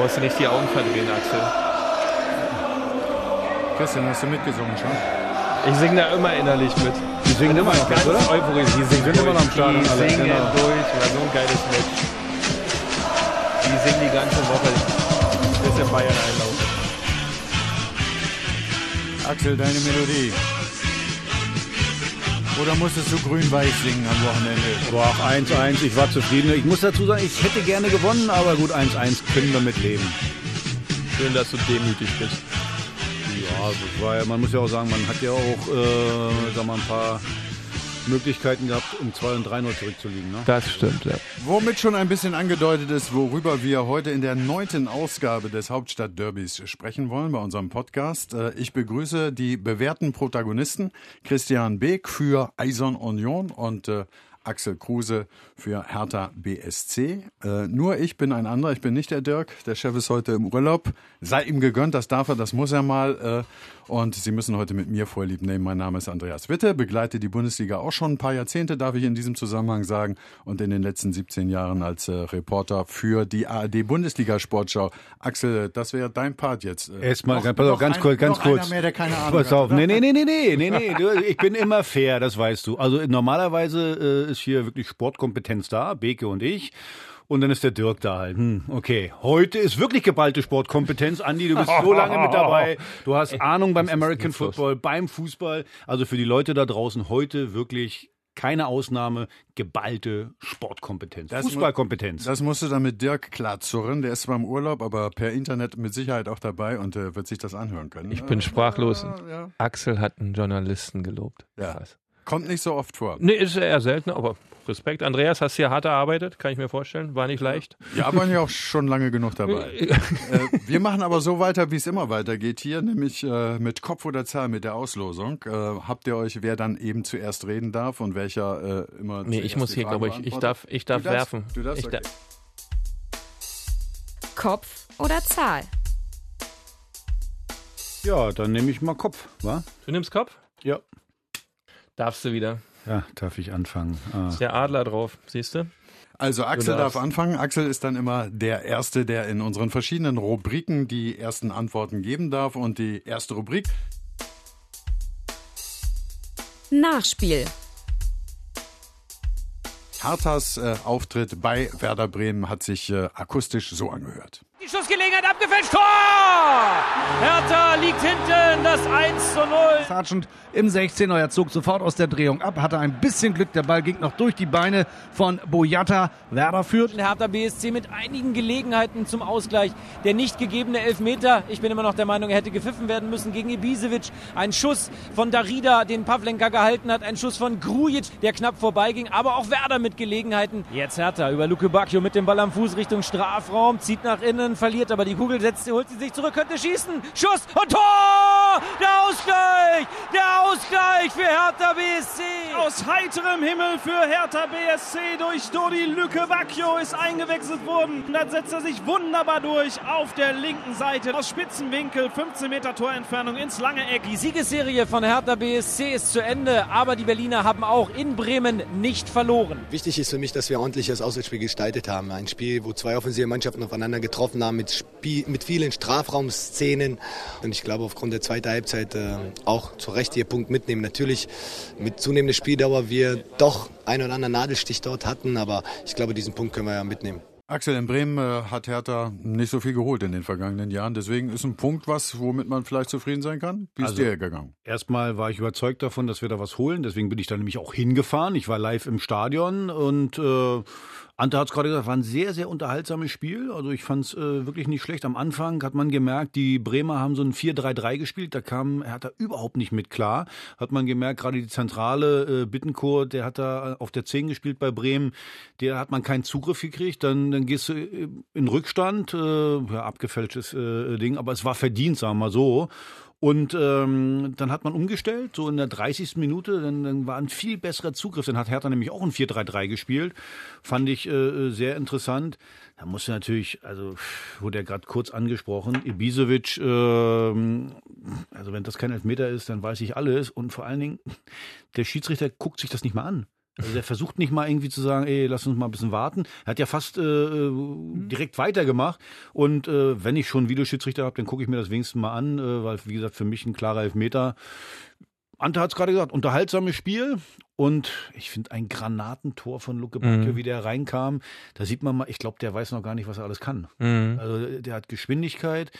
Brauchst du nicht die Augen verdrehen, Axel. Christian, hast du mitgesungen schon? Ich singe da immer innerlich mit. Die singen immer noch, ganz oder? euphorisch. Die singen immer noch am Stadion. Die alle, singen genau. durch. War so ein geiles Match. Die singen die ganze Woche. Bis der Bayern einlaufen. Axel, deine Melodie. Oder musstest du grün-weiß singen am Wochenende? Boah, 1-1, ich war zufrieden. Ich muss dazu sagen, ich hätte gerne gewonnen, aber gut, 1-1 können wir mit leben. Schön, dass du demütig bist. Ja, das war ja, man muss ja auch sagen, man hat ja auch äh, sag mal, ein paar Möglichkeiten gehabt, um 2 und 3 0 zurückzuliegen. Ne? Das stimmt, ja. Womit schon ein bisschen angedeutet ist, worüber wir heute in der neunten Ausgabe des Hauptstadtderbys sprechen wollen bei unserem Podcast. Äh, Ich begrüße die bewährten Protagonisten Christian Beek für Eisern Union und äh, Axel Kruse für Hertha BSC. Äh, nur ich bin ein anderer, ich bin nicht der Dirk. Der Chef ist heute im Urlaub. Sei ihm gegönnt, das darf er, das muss er mal. Äh, und Sie müssen heute mit mir vorlieb nehmen. Mein Name ist Andreas Witte, begleite die Bundesliga auch schon ein paar Jahrzehnte, darf ich in diesem Zusammenhang sagen. Und in den letzten 17 Jahren als äh, Reporter für die ARD Bundesliga Sportschau. Axel, das wäre dein Part jetzt. Äh, Erstmal, ganz, pass auf, noch ganz ein- kurz, ganz kurz. Mehr, der keine Ahnung Pass auf, hat, nee, nee, nee, nee, nee, nee, nee. Du, ich bin immer fair, das weißt du. Also normalerweise äh, ist hier wirklich Sportkompetenz da, Beke und ich. Und dann ist der Dirk da halt. Hm, okay. Heute ist wirklich geballte Sportkompetenz. Andi, du bist so lange mit dabei. Du hast Ahnung beim American. Football, beim Fußball. Also für die Leute da draußen heute wirklich keine Ausnahme, geballte Sportkompetenz. Das mu- Fußballkompetenz. Das musst du dann mit Dirk klarzurren. Der ist zwar im Urlaub, aber per Internet mit Sicherheit auch dabei und äh, wird sich das anhören können. Ich bin sprachlos. ja. Axel hat einen Journalisten gelobt. Ja. Kommt nicht so oft vor. Nee, ist eher selten, aber Respekt. Andreas, hast hier hart erarbeitet, kann ich mir vorstellen. War nicht leicht. Wir waren ja auch schon lange genug dabei. äh, wir machen aber so weiter, wie es immer weitergeht hier, nämlich äh, mit Kopf oder Zahl mit der Auslosung. Äh, habt ihr euch, wer dann eben zuerst reden darf und welcher äh, immer Nee, ich muss die hier, glaube ich, ich darf, ich darf Du darfst- werfen. Du darfst, ich okay. Kopf oder Zahl? Ja, dann nehme ich mal Kopf, wa? Du nimmst Kopf? Ja. Darfst du wieder. Ja, darf ich anfangen. Ah. Ist der Adler drauf, siehst du? Also Axel darf anfangen. Axel ist dann immer der Erste, der in unseren verschiedenen Rubriken die ersten Antworten geben darf. Und die erste Rubrik, Nachspiel. Herthas äh, Auftritt bei Werder Bremen hat sich äh, akustisch so angehört. Die Schussgelegenheit abgefälscht. Tor! Hertha liegt hinten, das 1 zu 0. Sargent im 16er. Er zog sofort aus der Drehung ab, hatte ein bisschen Glück. Der Ball ging noch durch die Beine von Boyata. Werder führt. Hertha BSC mit einigen Gelegenheiten zum Ausgleich. Der nicht gegebene Elfmeter. Ich bin immer noch der Meinung, er hätte gepfiffen werden müssen gegen Ibisevic. Ein Schuss von Darida, den Pavlenka gehalten hat. Ein Schuss von Grujic, der knapp vorbeiging. Aber auch Werder mit Gelegenheiten. Jetzt Hertha über Luke Bacchio mit dem Ball am Fuß Richtung Strafraum. Zieht nach innen, verliert aber die Kugel, setzt, holt sie sich zurück, könnte schießen. Schuss und Tor! Der Ausgleich! Der Ausgleich für Hertha BSC! Aus heiterem Himmel für Hertha BSC durch Dodi Lücke Bacchio ist eingewechselt worden. Und dann setzt er sich wunderbar durch auf der linken Seite. Aus Spitzenwinkel, 15 Meter Torentfernung ins lange Eck. Die Siegesserie von Hertha BSC ist zu Ende, aber die Berliner haben auch in Bremen nicht verloren. Wichtig ist für mich, dass wir ordentlich das Auswärtsspiel gestaltet haben. Ein Spiel, wo zwei offensive Mannschaften aufeinander getroffen haben, mit, Spiel, mit vielen Strafraumszenen. Und ich glaube, aufgrund der zweiten Halbzeit äh, auch zu Recht ihr Punkt mitnehmen. Natürlich mit zunehmender Spieldauer wir doch einen oder anderen Nadelstich dort hatten, aber ich glaube, diesen Punkt können wir ja mitnehmen. Axel, in Bremen äh, hat Hertha nicht so viel geholt in den vergangenen Jahren. Deswegen ist ein Punkt was, womit man vielleicht zufrieden sein kann. Wie ist Also- dir gegangen? Erstmal war ich überzeugt davon, dass wir da was holen. Deswegen bin ich da nämlich auch hingefahren. Ich war live im Stadion und äh, Ante hat es gerade gesagt, war ein sehr, sehr unterhaltsames Spiel. Also ich fand es äh, wirklich nicht schlecht. Am Anfang hat man gemerkt, die Bremer haben so ein 4-3-3 gespielt. Da kam er hat da überhaupt nicht mit klar. Hat man gemerkt, gerade die Zentrale äh, Bittencourt, der hat da auf der 10 gespielt bei Bremen. Der hat man keinen Zugriff gekriegt. Dann, dann gehst du äh, in Rückstand. Äh, ja, abgefälschtes äh, Ding, aber es war verdient, sagen wir mal so. Und ähm, dann hat man umgestellt, so in der 30. Minute, dann, dann war ein viel besserer Zugriff. Dann hat Hertha nämlich auch ein 4-3-3 gespielt. Fand ich äh, sehr interessant. Da musste natürlich, also wurde ja gerade kurz angesprochen, Ibisevic, äh, also wenn das kein Elfmeter ist, dann weiß ich alles. Und vor allen Dingen, der Schiedsrichter guckt sich das nicht mal an. Also der versucht nicht mal irgendwie zu sagen, ey, lass uns mal ein bisschen warten. Er hat ja fast äh, direkt weitergemacht. Und äh, wenn ich schon Videoschiedsrichter habe, dann gucke ich mir das wenigstens mal an, äh, weil, wie gesagt, für mich ein klarer Elfmeter. Ante hat es gerade gesagt, unterhaltsames Spiel und ich finde ein Granatentor von Luke Bacchio, Mhm. wie der reinkam. Da sieht man mal, ich glaube, der weiß noch gar nicht, was er alles kann. Mhm. Also der hat Geschwindigkeit,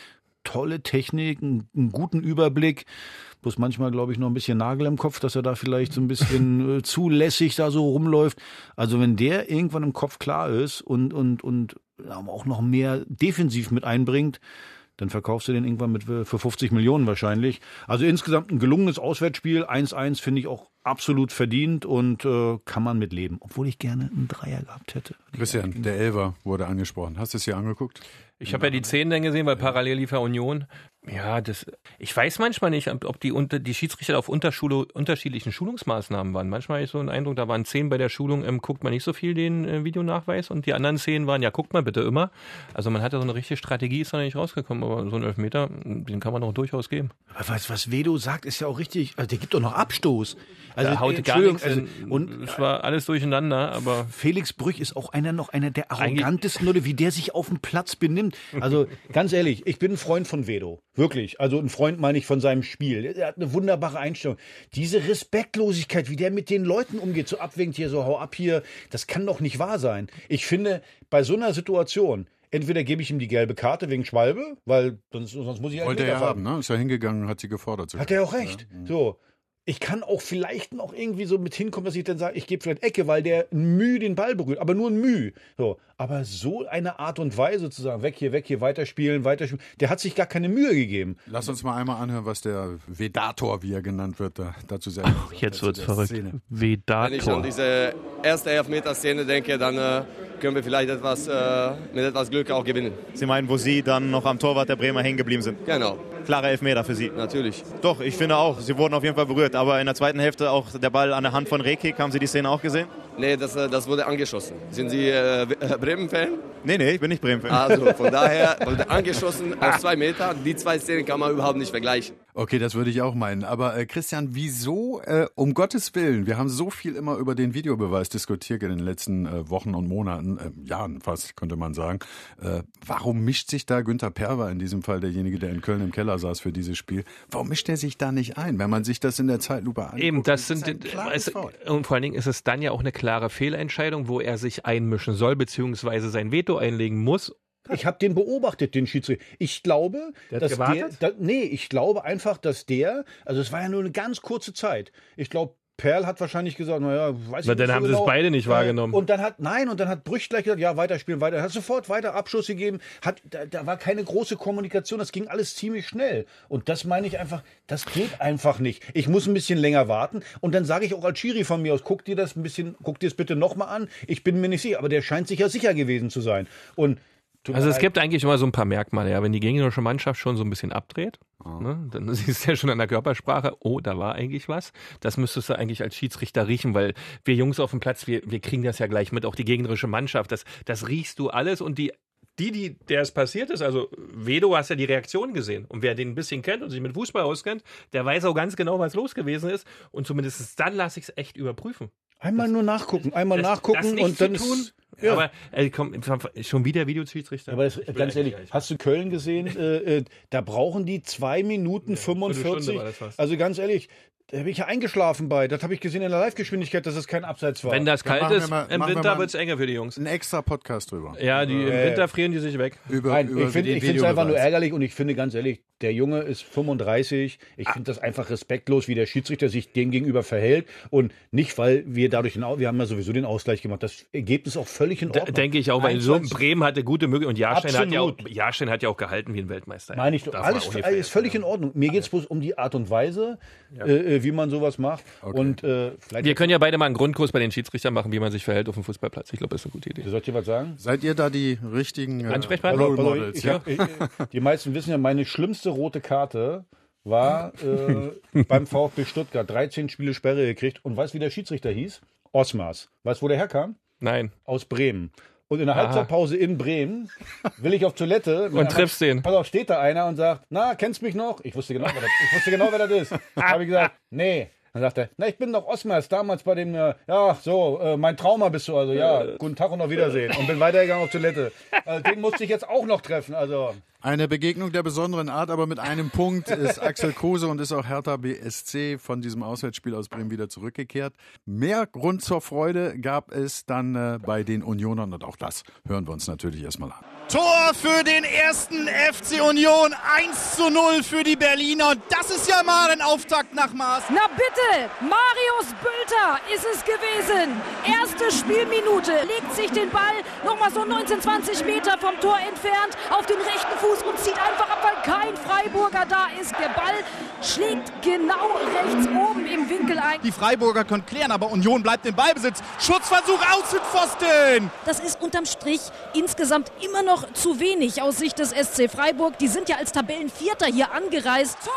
tolle Technik, einen, einen guten Überblick. Bloß manchmal, glaube ich, noch ein bisschen Nagel im Kopf, dass er da vielleicht so ein bisschen äh, zulässig da so rumläuft. Also wenn der irgendwann im Kopf klar ist und, und, und auch noch mehr defensiv mit einbringt, dann verkaufst du den irgendwann mit äh, für 50 Millionen wahrscheinlich. Also insgesamt ein gelungenes Auswärtsspiel. 1-1 finde ich auch absolut verdient und äh, kann man mit leben. Obwohl ich gerne einen Dreier gehabt hätte. Christian, der Elver wurde angesprochen. Hast du es hier angeguckt? Ich habe ja die 10 dann gesehen, weil parallel lief ja Union. Ja, das, ich weiß manchmal nicht, ob die, unter, die Schiedsrichter auf Unterschule, unterschiedlichen Schulungsmaßnahmen waren. Manchmal habe ich so einen Eindruck, da waren 10 bei der Schulung, ähm, guckt man nicht so viel den äh, Videonachweis und die anderen 10 waren, ja, guckt mal bitte immer. Also man hatte so eine richtige Strategie, ist da nicht rausgekommen, aber so ein Elfmeter, den kann man auch durchaus geben. Aber was, was Vedo sagt, ist ja auch richtig. Also der gibt doch noch Abstoß. Also da haut gar nichts also, und es war alles durcheinander, aber Felix Brüch ist auch einer noch einer der arrogantesten Leute, wie der sich auf dem Platz benimmt. Also ganz ehrlich, ich bin ein Freund von Vedo. Wirklich. Also ein Freund meine ich von seinem Spiel. Er hat eine wunderbare Einstellung. Diese Respektlosigkeit, wie der mit den Leuten umgeht, so abwägend hier, so hau ab hier, das kann doch nicht wahr sein. Ich finde, bei so einer Situation, entweder gebe ich ihm die gelbe Karte wegen Schwalbe, weil sonst, sonst muss ich Wollte Elfmeter er haben, ne? Ist ja hingegangen, hat sie gefordert. sogar. Hat er auch recht. So. Ich kann auch vielleicht noch irgendwie so mit hinkommen, dass ich dann sage, ich gebe vielleicht Ecke, weil der Mühe den Ball berührt, aber nur ein Mühe. So. Aber so eine Art und Weise zu sagen, weg hier, weg hier, weiterspielen, weiterspielen, der hat sich gar keine Mühe gegeben. Lass uns mal einmal anhören, was der Vedator, wie er genannt wird, da, dazu sagt. jetzt wird's der verrückt. Szene. Wenn ich an Vedator. diese erste Elfmeter-Szene denke, dann äh, können wir vielleicht etwas, äh, mit etwas Glück auch gewinnen. Sie meinen, wo Sie dann noch am Torwart der Bremer hängen geblieben sind? Genau, Klare Elfmeter für Sie. natürlich. Doch, ich finde auch. Sie wurden auf jeden Fall berührt. Aber in der zweiten Hälfte auch der Ball an der Hand von Rekik. Haben Sie die Szene auch gesehen? Nee, das, äh, das wurde angeschossen. Sind Sie äh, Bremen-Fan? Nee, nee, ich bin nicht Bremen-Fan. Also von daher wurde angeschossen aus zwei Metern. Die zwei Szenen kann man überhaupt nicht vergleichen. Okay, das würde ich auch meinen. Aber äh, Christian, wieso, äh, um Gottes Willen, wir haben so viel immer über den Videobeweis diskutiert in den letzten äh, Wochen und Monaten, äh, Jahren fast, könnte man sagen. Äh, warum mischt sich da Günther Perwer, in diesem Fall derjenige, der in Köln im Keller saß für dieses Spiel, warum mischt er sich da nicht ein, wenn man sich das in der Zeitlupe anguckt? Eben, das sind es, und vor allen Dingen ist es dann ja auch eine klare Fehlentscheidung, wo er sich einmischen soll beziehungsweise sein Veto einlegen muss. Ich habe den beobachtet, den Schiedsrichter. Ich glaube, Der hat dass gewartet? der, da, nee, ich glaube einfach, dass der, also es war ja nur eine ganz kurze Zeit. Ich glaube, Perl hat wahrscheinlich gesagt, naja, weiß Na, ich dann nicht haben so sie es genau. beide nicht Äh, wahrgenommen. Und dann hat, nein, und dann hat Brüch gleich gesagt, ja, weiterspielen, weiter. Hat sofort weiter Abschuss gegeben. Hat, da, da war keine große Kommunikation, das ging alles ziemlich schnell. Und das meine ich einfach, das geht einfach nicht. Ich muss ein bisschen länger warten. Und dann sage ich auch als Schiri von mir aus, guck dir das ein bisschen, guck dir es bitte nochmal an. Ich bin mir nicht sicher, aber der scheint sich ja sicher gewesen zu sein. Und Also es gibt eigentlich immer so ein paar Merkmale, ja. Wenn die gegnerische Mannschaft schon so ein bisschen abdreht, ne, dann siehst du ja schon an der Körpersprache, oh, da war eigentlich was. Das müsstest du eigentlich als Schiedsrichter riechen, weil wir Jungs auf dem Platz, wir, wir kriegen das ja gleich mit, auch die gegnerische Mannschaft, das, das riechst du alles und die die, die, der es passiert ist, also Vedo, hast ja die Reaktion gesehen. Und wer den ein bisschen kennt und sich mit Fußball auskennt, der weiß auch ganz genau, was los gewesen ist. Und zumindest dann lasse ich es echt überprüfen. Einmal nur nachgucken, einmal Das- nachgucken das nicht und dann zu tun, ist. Ja. Aber äh, komm, schon wieder Videoschiedsrichter. Aber das, ganz ehrlich, nicht. hast du Köln gesehen? Äh, äh, da brauchen die zwei Minuten Viertelstunde 45. war das fast. Also ganz ehrlich, da bin ich ja eingeschlafen bei. Das habe ich gesehen in der Live-Geschwindigkeit, dass es kein Abseits war. Wenn das Dann kalt machen wir ist, mal- im Winter wird es enger für die Jungs. Ein extra Podcast drüber. Ja, die, im Äh, Winter frieren die sich weg. Über, Nein, über ich finde es einfach nur ärgerlich und ich finde ganz ehrlich, der Junge ist 35. Ich finde das einfach respektlos, wie der Schiedsrichter sich dem gegenüber verhält. Und nicht, weil wir dadurch, den, wir haben ja sowieso den Ausgleich gemacht. Das Ergebnis ist auch völlig in Da, Ordnung. denke ich auch, weil so 21 Bremen hatte gute Möglichkeiten und Jahrstein hat, ja auch. Jahrstein hat ja auch gehalten wie ein Weltmeister. Meine ich, Darf alles auch nicht alles ist völlig in Ordnung. Mir geht es bloß um die Art und Weise, äh, äh, wie man sowas macht. Und äh, vielleicht. Wir können ja beide mal einen Grundkurs bei den Schiedsrichtern machen, wie man sich verhält auf dem Fußballplatz. Ich glaube, das ist eine gute Idee. Soll ich dir was sagen? Seid ihr da die richtigen äh, Ansprechpartner? Ja? hab, ich, die meisten wissen ja, meine schlimmste rote Karte war äh, beim VfB Stuttgart. 13 Spiele Sperre gekriegt. Und weißt du, wie der Schiedsrichter hieß? Osmars. Weißt du, wo der herkam? Nein. Aus Bremen. Und in der Aha. Halbzeitpause in Bremen will ich auf Toilette. Und triffst den. Pass auf, steht da einer und sagt, na, kennst mich noch? Ich wusste genau, wer das, ich wusste genau, wer das ist. habe ich gesagt, nee. Dann sagt er, na, ich bin doch Osmars, damals bei dem, äh, ja, so, äh, mein Trauma bist du, also ja, guten Tag und auf Wiedersehen. Und bin weitergegangen auf Toilette. Also, den musste ich jetzt auch noch treffen, also. Eine Begegnung der besonderen Art, aber mit einem Punkt ist Axel Kruse und ist auch Hertha BSC von diesem Auswärtsspiel aus Bremen wieder zurückgekehrt. Mehr Grund zur Freude gab es dann äh, bei den Unionern und auch das hören wir uns natürlich erstmal an. Tor für den ersten FC Union. 1 zu 0 für die Berliner. Das ist ja mal ein Auftakt nach Maß. Na bitte, Marius Bülter ist es gewesen. Erste Spielminute, legt sich den Ball nochmal so 19, 20 Meter vom Tor entfernt auf den rechten Fuß und zieht einfach ab, weil kein Freiburger da ist. Der Ball schlägt genau rechts oben im Winkel ein. Die Freiburger können klären, aber Union bleibt im Ballbesitz. Schutzversuch Außenpfosten. Das ist unterm Strich insgesamt immer noch zu wenig aus Sicht des SC Freiburg. Die sind ja als Tabellenvierter hier angereist. Tor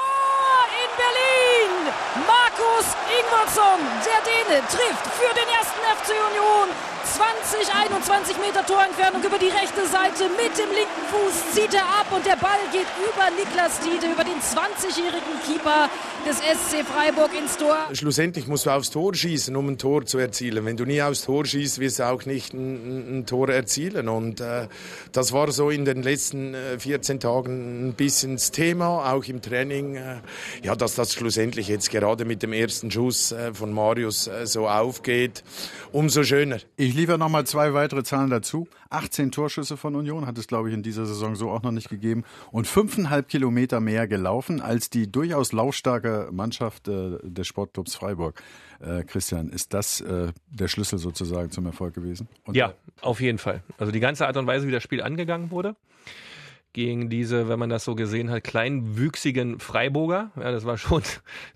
in Berlin! Markus Ingwertsson, der Däne, trifft für den ersten FC Union. 20, 21 Meter Torentfernung über die rechte Seite. Mit dem linken Fuß zieht er ab und der Ball geht über Niklas Tiede, über den 20-jährigen Keeper des SC Freiburg ins Tor. Schlussendlich musst du aufs Tor schießen, um ein Tor zu erzielen. Wenn du nie aufs Tor schießt, wirst du auch nicht ein, ein Tor erzielen. Und äh, das war so in den letzten äh, 14 Tagen ein bisschen das Thema, auch im Training. Äh, ja, dass das schlussendlich jetzt gerade mit dem ersten Schuss äh, von Marius äh, so aufgeht, umso schöner. Ich liefere noch mal zwei weitere Zahlen dazu. 18 Torschüsse von Union hat es, glaube ich, in dieser Saison so auch noch nicht gegeben. Und fünfeinhalb Kilometer mehr gelaufen als die durchaus laufstarke Mannschaft äh, des Sportclubs Freiburg. Äh, Christian, ist das äh, der Schlüssel sozusagen zum Erfolg gewesen? Und Ja, auf jeden Fall. Also die ganze Art und Weise, wie das Spiel angegangen wurde, gegen diese, wenn man das so gesehen hat, kleinwüchsigen Freiburger. Ja, das war schon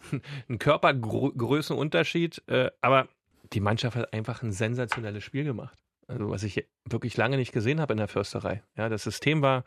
ein Körpergrößenunterschied. Äh, aber die Mannschaft hat einfach ein sensationelles Spiel gemacht. Also was ich wirklich lange nicht gesehen habe in der Försterei. Ja, das System war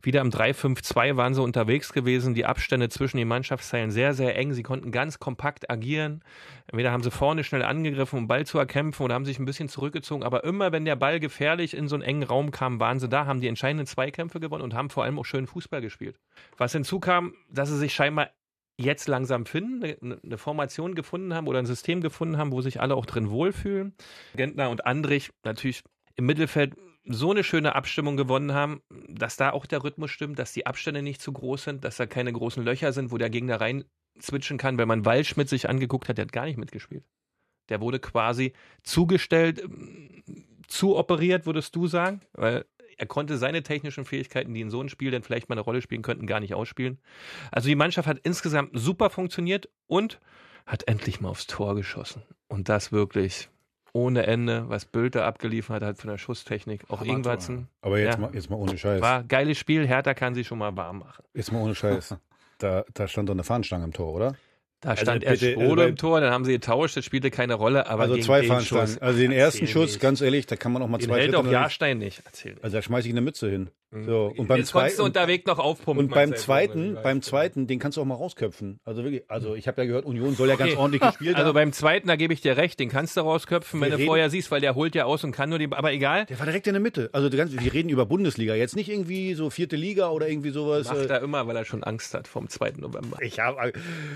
wieder im 3-5-2 waren sie unterwegs gewesen. Die Abstände zwischen den Mannschaftsteilen sehr, sehr eng. Sie konnten ganz kompakt agieren. Entweder haben sie vorne schnell angegriffen, um Ball zu erkämpfen, oder haben sich ein bisschen zurückgezogen. Aber immer, wenn der Ball gefährlich in so einen engen Raum kam, waren sie da, haben die entscheidenden Zweikämpfe gewonnen und haben vor allem auch schön Fußball gespielt. Was hinzukam, dass sie sich scheinbar jetzt langsam finden, eine, eine Formation gefunden haben oder ein System gefunden haben, wo sich alle auch drin wohlfühlen. Gentner und Andrich natürlich im Mittelfeld so eine schöne Abstimmung gewonnen haben, dass da auch der Rhythmus stimmt, dass die Abstände nicht zu groß sind, dass da keine großen Löcher sind, wo der Gegner rein switchen kann. Wenn man Waldschmidt sich angeguckt hat, der hat gar nicht mitgespielt. Der wurde quasi zugestellt, zu operiert, würdest du sagen, weil er konnte seine technischen Fähigkeiten, die in so einem Spiel dann vielleicht mal eine Rolle spielen könnten, gar nicht ausspielen. Also die Mannschaft hat insgesamt super funktioniert und hat endlich mal aufs Tor geschossen. Und das wirklich ohne Ende, was Bülter abgeliefert hat von der Schusstechnik. Auch Ingwertsen. Aber jetzt mal- jetzt mal ohne Scheiß. War geiles Spiel. Hertha kann sich schon mal warm machen. Jetzt mal ohne Scheiß. Da, da stand doch eine Fahnenstange im Tor, oder? Da Also stand erst bitte, Sprode äh, im Tor, dann haben sie getauscht, das spielte keine Rolle. Aber also zwei den Fahnenstangen. Also den ersten erzähl Schuss, nicht. ganz ehrlich, da kann man auch mal Den zwei hält Schritte auch Jahrstein nicht. Erzähl nicht. Also da schmeiße ich eine Mütze hin. So, und beim du zweiten unterwegs noch aufpumpen. und beim zweiten, beim zweiten, den kannst du auch mal rausköpfen. Also wirklich, also ich habe ja gehört, Union soll ja ganz Okay. ordentlich gespielt Also haben. beim zweiten, da gebe ich dir recht, den kannst du rausköpfen, Wir wenn du reden- vorher siehst, weil der holt ja aus und kann nur die, aber egal. Der war direkt in der Mitte. Also die ganze, wir reden über Bundesliga, jetzt nicht irgendwie so vierte Liga oder irgendwie sowas. Macht äh, er immer, weil er schon Angst hat vom 2. November. Ich habe.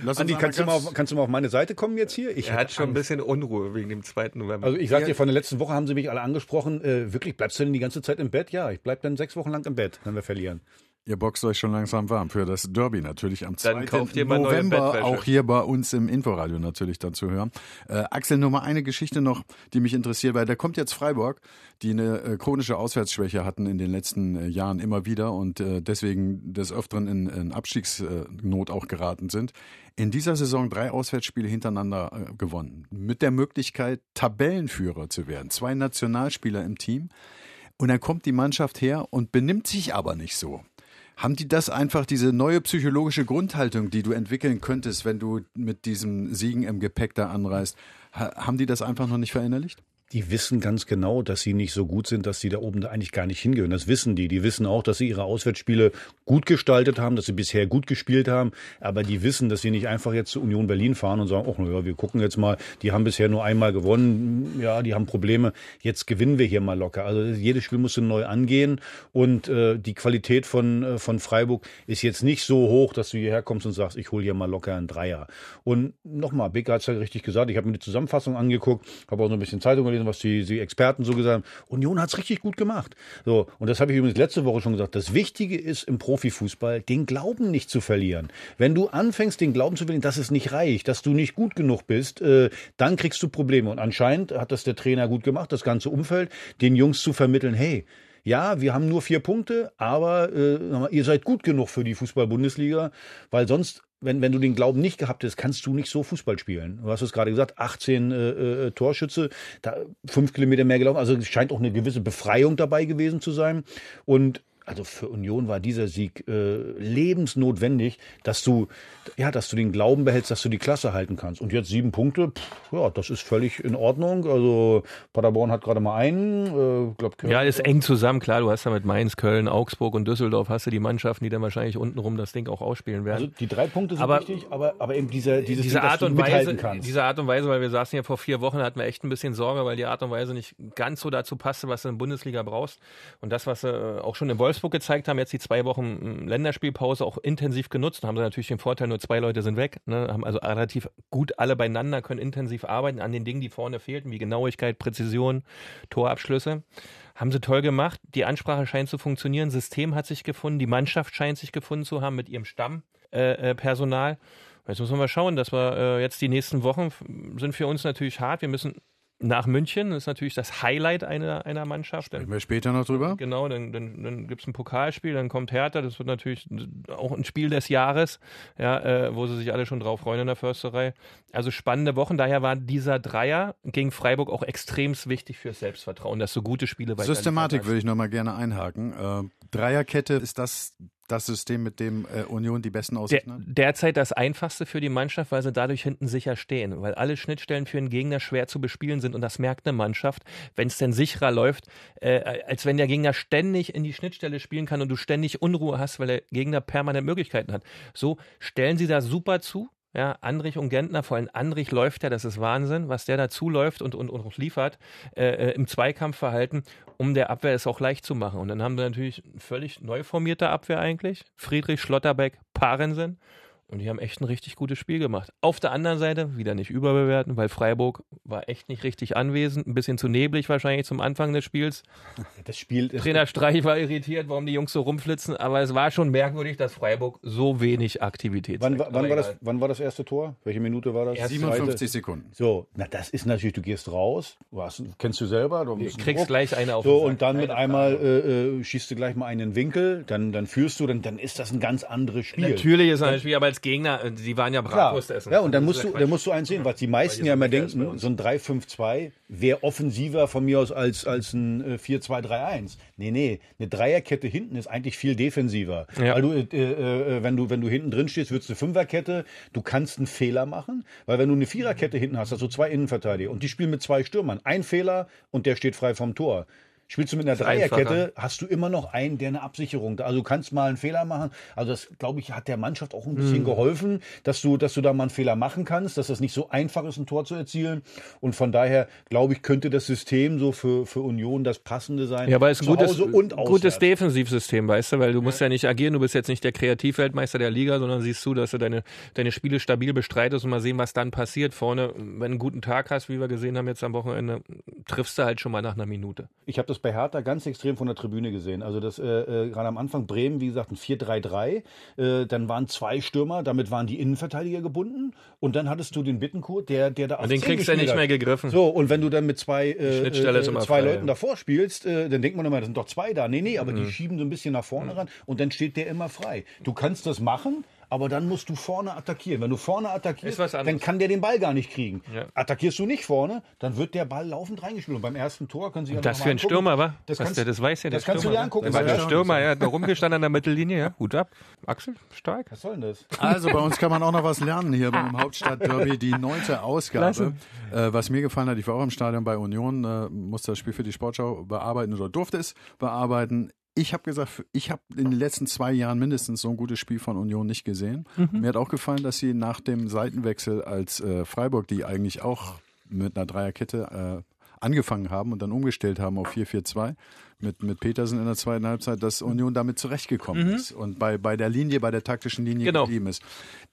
Uns Andi, kannst du, mal ganz- auf, kannst du mal auf meine Seite kommen jetzt hier? Ich er hab hat schon ein Angst. bisschen Unruhe wegen dem 2. November. Also ich sag dir, von der letzten Woche haben sie mich alle angesprochen. Äh, wirklich, bleibst du denn die ganze Zeit im Bett? Ja, ich bleib dann sechs Wochen lang im Bett, wenn wir verlieren. Ihr boxt euch schon langsam warm für das Derby natürlich am 2. Dann kauft ihr mal neue November, auch hier bei uns im Inforadio natürlich dann zu hören. Äh, Axel, nur mal eine Geschichte noch, die mich interessiert, weil da kommt jetzt Freiburg, die eine äh, chronische Auswärtsschwäche hatten in den letzten äh, Jahren immer wieder und äh, deswegen des Öfteren in, in Abstiegsnot auch geraten sind. In dieser Saison drei Auswärtsspiele hintereinander äh, gewonnen. Mit der Möglichkeit, Tabellenführer zu werden. Zwei Nationalspieler im Team. Und dann kommt die Mannschaft her und benimmt sich aber nicht so. Haben die das einfach, diese neue psychologische Grundhaltung, die du entwickeln könntest, wenn du mit diesem Siegen im Gepäck da anreist, ha haben die das einfach noch nicht verinnerlicht? Die wissen ganz genau, dass sie nicht so gut sind, dass sie da oben da eigentlich gar nicht hingehören. Das wissen die. Die wissen auch, dass sie ihre Auswärtsspiele gut gestaltet haben, dass sie bisher gut gespielt haben. Aber die wissen, dass sie nicht einfach jetzt zu Union Berlin fahren und sagen, ach, na ja, wir gucken jetzt mal. Die haben bisher nur einmal gewonnen. Ja, die haben Probleme. Jetzt gewinnen wir hier mal locker. Also jedes Spiel musst du neu angehen. Und äh, die Qualität von, äh, von Freiburg ist jetzt nicht so hoch, dass du hierher kommst und sagst, ich hole hier mal locker einen Dreier. Und nochmal, Becker hat es ja richtig gesagt. Ich habe mir die Zusammenfassung angeguckt, habe auch so ein bisschen Zeitung gelesen, was die, die Experten so gesagt haben. Union hat es richtig gut gemacht. So, und das habe ich übrigens letzte Woche schon gesagt. Das Wichtige ist im Profifußball, den Glauben nicht zu verlieren. Wenn du anfängst, den Glauben zu verlieren, dass es nicht reicht, dass du nicht gut genug bist, äh, dann kriegst du Probleme. Und anscheinend hat das der Trainer gut gemacht, das ganze Umfeld, den Jungs zu vermitteln, hey, ja, wir haben nur vier Punkte, aber äh, ihr seid gut genug für die Fußball-Bundesliga, weil sonst wenn, wenn du den Glauben nicht gehabt hättest, kannst du nicht so Fußball spielen. Du hast es gerade gesagt, 18 äh, äh, Torschütze, da fünf Kilometer mehr gelaufen. Also es scheint auch eine gewisse Befreiung dabei gewesen zu sein. Und also für Union war dieser Sieg äh, lebensnotwendig, dass du, ja, dass du den Glauben behältst, dass du die Klasse halten kannst. Und jetzt sieben Punkte, pff, ja, das ist völlig in Ordnung. Also Paderborn hat gerade mal einen, äh, glaub, Ja, ist eng zusammen, klar. Du hast ja mit Mainz, Köln, Augsburg und Düsseldorf hast du die Mannschaften, die dann wahrscheinlich untenrum das Ding auch ausspielen werden. Also die drei Punkte sind Aber- wichtig, aber, aber eben dieses diese Ding, Art du und Weise, kannst. diese Art und Weise, weil wir saßen ja vor vier Wochen, hatten wir echt ein bisschen Sorge, weil die Art und Weise nicht ganz so dazu passte, was du in der Bundesliga brauchst. Und das, was sie äh, auch schon in Wolfsburg gezeigt haben, jetzt die zwei Wochen äh, Länderspielpause auch intensiv genutzt, haben sie natürlich den Vorteil, nur zwei Leute sind weg, ne, haben also relativ gut alle beieinander, können intensiv arbeiten an den Dingen, die vorne fehlten, wie Genauigkeit, Präzision, Torabschlüsse. Haben sie toll gemacht. Die Ansprache scheint zu funktionieren. System hat sich gefunden. Die Mannschaft scheint sich gefunden zu haben mit ihrem Stammpersonal. Äh, Personal. Jetzt müssen wir mal schauen, dass wir äh, jetzt die nächsten Wochen sind für uns natürlich hart. Wir müssen nach München, das ist natürlich das Highlight einer, einer Mannschaft. Sprechen wir später noch drüber? Genau, dann, dann, dann gibt es ein Pokalspiel, dann kommt Hertha, das wird natürlich auch ein Spiel des Jahres, ja, äh, wo sie sich alle schon drauf freuen in der Försterei. Also spannende Wochen, daher war dieser Dreier gegen Freiburg auch extrem wichtig fürs Selbstvertrauen, dass du gute Spiele weiter Systematik würde ich noch mal gerne einhaken. Äh, Dreierkette, ist das das System, mit dem äh, Union die besten Aussichten hat? derzeit das einfachste für die Mannschaft, weil sie dadurch hinten sicher stehen. Weil alle Schnittstellen für einen Gegner schwer zu bespielen sind und das merkt eine Mannschaft, wenn es denn sicherer läuft, äh, als wenn der Gegner ständig in die Schnittstelle spielen kann und du ständig Unruhe hast, weil der Gegner permanent Möglichkeiten hat. So stellen sie da super zu. Ja, Andrich und Gentner, vor allem Andrich läuft ja, das ist Wahnsinn, was der dazu läuft und, und, und liefert äh, äh, im Zweikampfverhalten, um der Abwehr es auch leicht zu machen. Und dann haben sie natürlich völlig neu formierte Abwehr eigentlich. Friedrich, Schlotterbeck, Parensen. Und die haben echt ein richtig gutes Spiel gemacht. Auf der anderen Seite, wieder nicht überbewerten, weil Freiburg war echt nicht richtig anwesend. Ein bisschen zu neblig wahrscheinlich zum Anfang des Spiels. Das Spiel Trainer Streich war irritiert, warum die Jungs so rumflitzen. Aber es war schon merkwürdig, dass Freiburg so wenig Aktivität Wann, zeigt. wann, war das, wann war das erste Tor? Welche Minute war das? Erst 57 Zweite? Sekunden. So, na das ist natürlich, du gehst raus, du hast, kennst du selber. Du kriegst Druck. gleich eine auf So, den Sack, und dann mit einmal äh, äh, schießt du gleich mal einen Winkel, dann, dann führst du, dann, dann ist das ein ganz anderes Spiel. Natürlich ist es ein Spiel, aber als Gegner, äh, die waren ja. Bratwurst essen. Ja, und dann musst du, dann musst du eins sehen, was die meisten ja immer denken, so ein 3-5-2 wäre offensiver von mir aus als, als ein äh, 4-2-3-1. Nee, nee, eine Dreierkette hinten ist eigentlich viel defensiver. Ja. Weil du, äh, äh, wenn du, wenn du hinten drin stehst, würdest du eine Fünferkette, du kannst einen Fehler machen, weil wenn du eine Viererkette hinten hast, hast du zwei Innenverteidiger und die spielen mit zwei Stürmern. Ein Fehler und der steht frei vom Tor. Spielst du mit einer Dreierkette, hast du immer noch einen, der eine Absicherung, also du kannst mal einen Fehler machen. Also das, glaube ich, hat der Mannschaft auch ein bisschen Mhm. geholfen, dass du, dass du da mal einen Fehler machen kannst, dass das nicht so einfach ist, ein Tor zu erzielen. Und von daher, glaube ich, könnte das System so für, für Union das passende sein. Ja, aber es ist ein gutes, gutes Defensivsystem, weißt du, weil du musst ja nicht agieren, du bist jetzt nicht der Kreativweltmeister der Liga, sondern siehst zu, dass du deine, deine Spiele stabil bestreitest und mal sehen, was dann passiert. Vorne, wenn du einen guten Tag hast, wie wir gesehen haben jetzt am Wochenende, triffst du halt schon mal nach einer Minute. Ich habe das bei Hertha ganz extrem von der Tribüne gesehen. Also das äh, äh, gerade am Anfang Bremen, wie gesagt, ein 4-3-3. Äh, dann waren zwei Stürmer, damit waren die Innenverteidiger gebunden. Und dann hattest du den Bittenkurt, der, der da auf Und den 10 kriegst du ja nicht mehr gegriffen. So, und wenn du dann mit zwei, äh, äh, zwei Leuten davor spielst, äh, dann denkt man immer, das sind doch zwei da. Nee, nee, aber die Mhm. schieben so ein bisschen nach vorne ran und dann steht der immer frei. Du kannst das machen. Aber dann musst du vorne attackieren. Wenn du vorne attackierst, dann kann der den Ball gar nicht kriegen. Ja. Attackierst du nicht vorne, dann wird der Ball laufend reingespielt. Und beim ersten Tor können Sie ja das noch für einen. Stürmer, wa? Das, kannst, der, das weiß ja der das kannst du Stürmer, dir angucken. Das war der Ja. Stürmer, ja, da rumgestanden an der Mittellinie, ja, Hut ab. Axel, stark. Was soll denn das? Also bei uns kann man auch noch was lernen hier beim Hauptstadtderby, die neunte Ausgabe. Äh, was mir gefallen hat, ich war auch im Stadion bei Union, äh, musste das Spiel für die Sportschau bearbeiten oder durfte es bearbeiten. Ich habe gesagt, ich habe in den letzten zwei Jahren mindestens so ein gutes Spiel von Union nicht gesehen. Mhm. Mir hat auch gefallen, dass sie nach dem Seitenwechsel als äh, Freiburg, die eigentlich auch mit einer Dreierkette äh, angefangen haben und dann umgestellt haben auf 4-4-2 mit, mit Petersen in der zweiten Halbzeit, dass Union damit zurechtgekommen Mhm. ist und bei, bei der Linie, bei der taktischen Linie Genau. geblieben ist.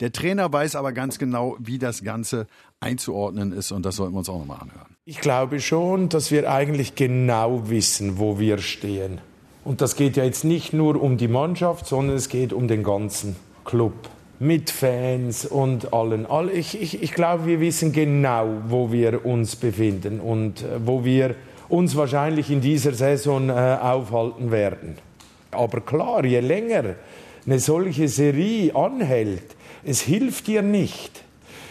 Der Trainer weiß aber ganz genau, wie das Ganze einzuordnen ist und das sollten wir uns auch nochmal anhören. Ich glaube schon, dass wir eigentlich genau wissen, wo wir stehen. Und das geht ja jetzt nicht nur um die Mannschaft, sondern es geht um den ganzen Club. Mit Fans und allen. All- Ich, ich, ich glaube, wir wissen genau, wo wir uns befinden und äh, wo wir uns wahrscheinlich in dieser Saison äh, aufhalten werden. Aber klar, je länger eine solche Serie anhält, es hilft dir nicht.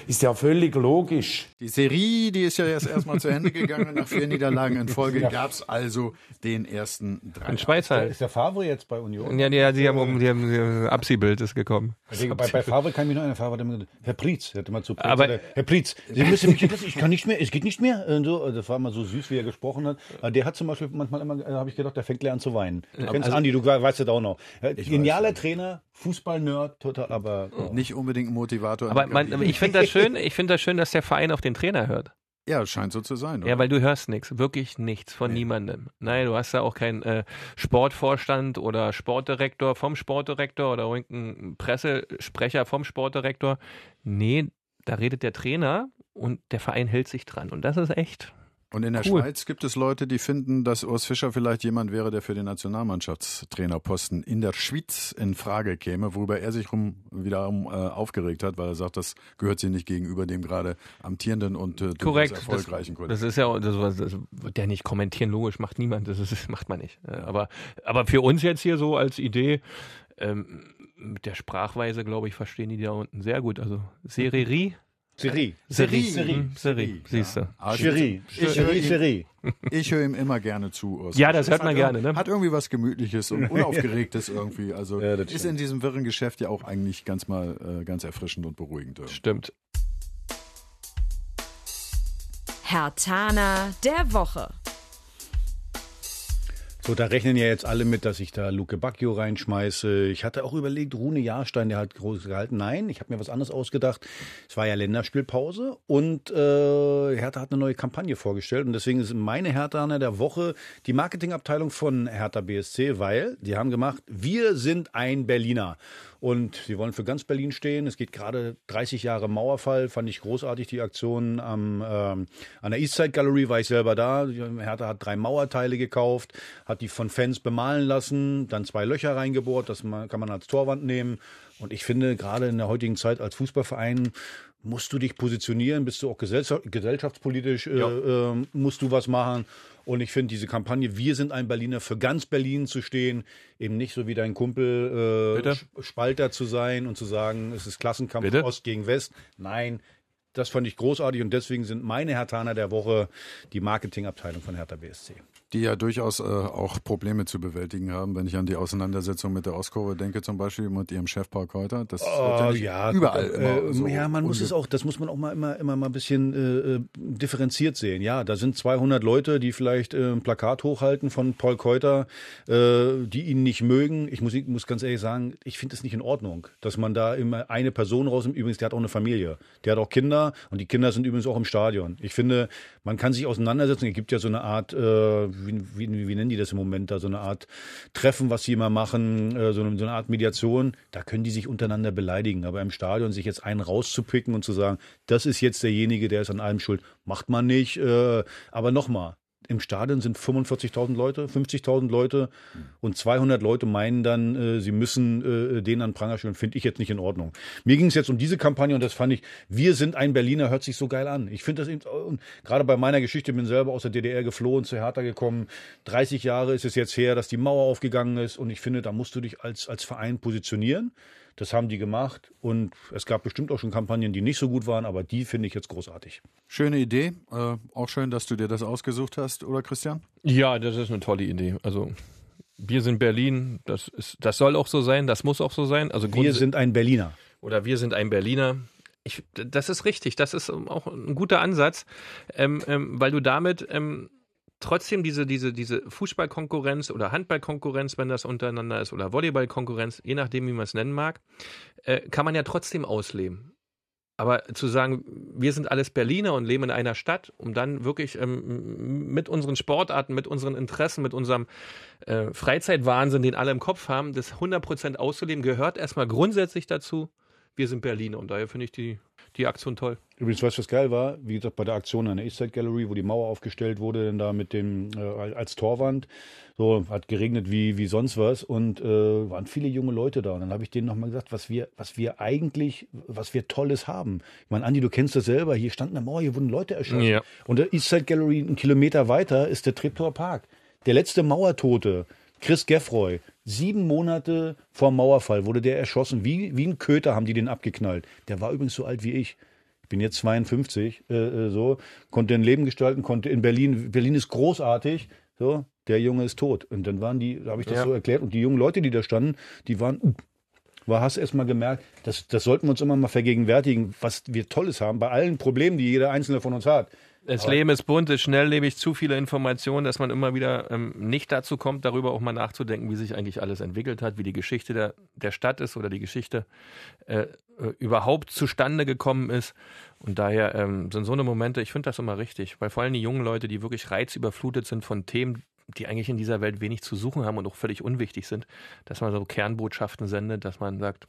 Ist ja völlig logisch. Die Serie, die ist ja erst erstmal zu Ende gegangen. Nach vier Niederlagen in Folge Ja. gab es also den ersten drei. Ein Schweizer. Ist der Favre jetzt bei Union? Ja, ja, sie haben um, die haben, die haben Abziehbild ist gekommen. Deswegen, bei, bei Favre kann ich mich noch erinnern, Favre hat immer Herr Prietz, er hat immer zu Prietz, Aber- gesagt, Herr Prietz, Sie müssen mich jetzt, ich kann nicht mehr, es geht nicht mehr. Und so, das war immer so süß, wie er gesprochen hat. Aber Der hat zum Beispiel manchmal immer, äh, habe ich gedacht, der fängt gleich an zu weinen. Du kennst also- Andi, du weißt das auch noch. Ja, Genialer Trainer, Fußball-Nerd, total, aber oh. Nicht unbedingt ein Motivator. in Aber der man, ich finde das schön, ich finde das schön, dass der Verein auf den Trainer hört. Ja, scheint so zu sein. Ja, weil du hörst nichts, wirklich nichts von niemandem. Nein, du hast da auch keinen äh, Sportvorstand oder Sportdirektor vom Sportdirektor oder irgendeinen Pressesprecher vom Sportdirektor. Nee, da redet der Trainer und der Verein hält sich dran. Und das ist echt. Und in der Cool. Schweiz gibt es Leute, die finden, dass Urs Fischer vielleicht jemand wäre, der für den Nationalmannschaftstrainerposten in der Schweiz in Frage käme, worüber er sich rum, wiederum äh, aufgeregt hat, weil er sagt, das gehört sich nicht gegenüber dem gerade amtierenden und äh, Korrekt. erfolgreichen das, Kollegen. das ist ja, das, das wird der nicht kommentieren, logisch, macht niemand, das, ist, das macht man nicht. Äh, Aber, aber für uns jetzt hier so als Idee, ähm, mit der Sprachweise, glaube ich, verstehen die da unten sehr gut. Also Serie. Serie. Serie. Mhm, Serie. Siehst du. Ah, Cherie. Ich höre ihm, ich höre ihm immer gerne zu. Urs. Ja, das hört Hat man gerne, ne? Hat irgendwie was Gemütliches und Unaufgeregtes irgendwie. Also Ja, ist stimmt. in diesem wirren Geschäft ja auch eigentlich ganz mal äh, ganz erfrischend und beruhigend. irgendwie. Stimmt. Herr Tana der Woche. So, da rechnen ja jetzt alle mit, dass ich da Luke Bacchio reinschmeiße. Ich hatte auch überlegt, Rune Jahrstein, der hat groß gehalten. Nein, ich habe mir was anderes ausgedacht. Es war ja Länderspielpause und äh, Hertha hat eine neue Kampagne vorgestellt und deswegen ist meine Hertha der Woche die Marketingabteilung von Hertha BSC, weil die haben gemacht, wir sind ein Berliner. Und sie wollen für ganz Berlin stehen. Es geht gerade 30 Jahre Mauerfall. Fand ich großartig, die Aktion am, ähm, an der Eastside Gallery. War ich selber da. Hertha hat drei Mauerteile gekauft, hat die von Fans bemalen lassen, dann zwei Löcher reingebohrt. Das kann man als Torwand nehmen. Und ich finde, gerade in der heutigen Zeit als Fußballverein musst du dich positionieren, bist du auch gesellschaft, gesellschaftspolitisch, äh, äh, musst du was machen. Und ich finde diese Kampagne, wir sind ein Berliner, für ganz Berlin zu stehen, eben nicht so wie dein Kumpel äh, Spalter zu sein und zu sagen, es ist Klassenkampf Bitte? Ost gegen West. Nein, das fand ich großartig und deswegen sind meine Hertaner der Woche die Marketingabteilung von Hertha BSC. Die ja durchaus äh, auch Probleme zu bewältigen haben, wenn ich an die Auseinandersetzung mit der Ostkurve denke, zum Beispiel mit ihrem Chef Paul Keuter. Das ja Oh, nicht ja, überall äh, so ja, man muss es auch, das muss man auch mal immer, immer mal ein bisschen äh, äh, differenziert sehen. Ja, da sind 200 Leute, die vielleicht äh, ein Plakat hochhalten von Paul Keuter, äh, die ihn nicht mögen. Ich muss, ich muss ganz ehrlich sagen, ich finde es nicht in Ordnung, dass man da immer eine Person rausnimmt. Übrigens, der hat auch eine Familie. Der hat auch Kinder und die Kinder sind übrigens auch im Stadion. Ich finde, man kann sich auseinandersetzen. Es gibt ja so eine Art, wie, wie, wie nennen die das im Moment da, so eine Art Treffen, was sie immer machen, äh, so, eine, so eine Art Mediation. Da können die sich untereinander beleidigen. Aber im Stadion sich jetzt einen rauszupicken und zu sagen, das ist jetzt derjenige, der ist an allem schuld, macht man nicht. Äh, aber nochmal, im Stadion sind 45.000 Leute, 50.000 Leute und 200 Leute meinen dann, äh, sie müssen äh, den an Pranger stellen. Finde ich jetzt nicht in Ordnung. Mir ging es jetzt um diese Kampagne und das fand ich, wir sind ein Berliner, hört sich so geil an. Ich finde das eben, gerade bei meiner Geschichte, bin selber aus der DDR geflohen, zu Hertha gekommen. 30 Jahre ist es jetzt her, dass die Mauer aufgegangen ist und ich finde, da musst du dich als, als Verein positionieren. Das haben die gemacht und es gab bestimmt auch schon Kampagnen, die nicht so gut waren, aber die finde ich jetzt großartig. Schöne Idee. Äh, auch schön, dass du dir das ausgesucht hast, oder Christian? Ja, das ist eine tolle Idee. Also wir sind Berlin, das, ist, das soll auch so sein, das muss auch so sein. Also wir sind ein Berliner. Oder wir sind ein Berliner. Ich, das ist richtig, das ist auch ein guter Ansatz, ähm, ähm, weil du damit ähm, trotzdem diese, diese, diese Fußballkonkurrenz oder Handballkonkurrenz, wenn das untereinander ist, oder Volleyballkonkurrenz, je nachdem, wie man es nennen mag, äh, kann man ja trotzdem ausleben. Aber zu sagen, wir sind alles Berliner und leben in einer Stadt, um dann wirklich ähm, mit unseren Sportarten, mit unseren Interessen, mit unserem äh, Freizeitwahnsinn, den alle im Kopf haben, das 100% auszuleben, gehört erstmal grundsätzlich dazu, wir sind Berliner. Und daher finde ich die, die Aktion toll. Übrigens, weißt du, was geil war? Wie gesagt, bei der Aktion an der Eastside Gallery, wo die Mauer aufgestellt wurde, denn da mit dem, äh, als Torwand, so, hat geregnet wie, wie sonst was und äh, waren viele junge Leute da. Und dann habe ich denen nochmal gesagt, was wir, was wir eigentlich, was wir Tolles haben. Ich meine, Andi, du kennst das selber, hier stand eine Mauer, hier wurden Leute erschossen. Ja. Und der Eastside Gallery, einen Kilometer weiter, ist der Treptower Park. Der letzte Mauertote, Chris Geffroy, sieben Monate vor Mauerfall wurde der erschossen. Wie, wie ein Köter haben die den abgeknallt. Der war übrigens so alt wie ich. Ich bin jetzt 52, äh, äh, so, konnte ein Leben gestalten, konnte in Berlin, Berlin ist großartig, so, der Junge ist tot. Und dann waren die, da habe ich das Ja. so erklärt, und die jungen Leute, die da standen, die waren, war, hast erst mal gemerkt, das, das sollten wir uns immer mal vergegenwärtigen, was wir Tolles haben, bei allen Problemen, die jeder Einzelne von uns hat. Das Aber- Leben ist bunt, ist schnelllebig, zu viele Informationen, dass man immer wieder ähm, nicht dazu kommt, darüber auch mal nachzudenken, wie sich eigentlich alles entwickelt hat, wie die Geschichte der, der Stadt ist oder die Geschichte äh, äh, überhaupt zustande gekommen ist. Und daher ähm, sind so eine Momente, ich finde das immer richtig, weil vor allem die jungen Leute, die wirklich reizüberflutet sind von Themen, die eigentlich in dieser Welt wenig zu suchen haben und auch völlig unwichtig sind, dass man so Kernbotschaften sendet, dass man sagt,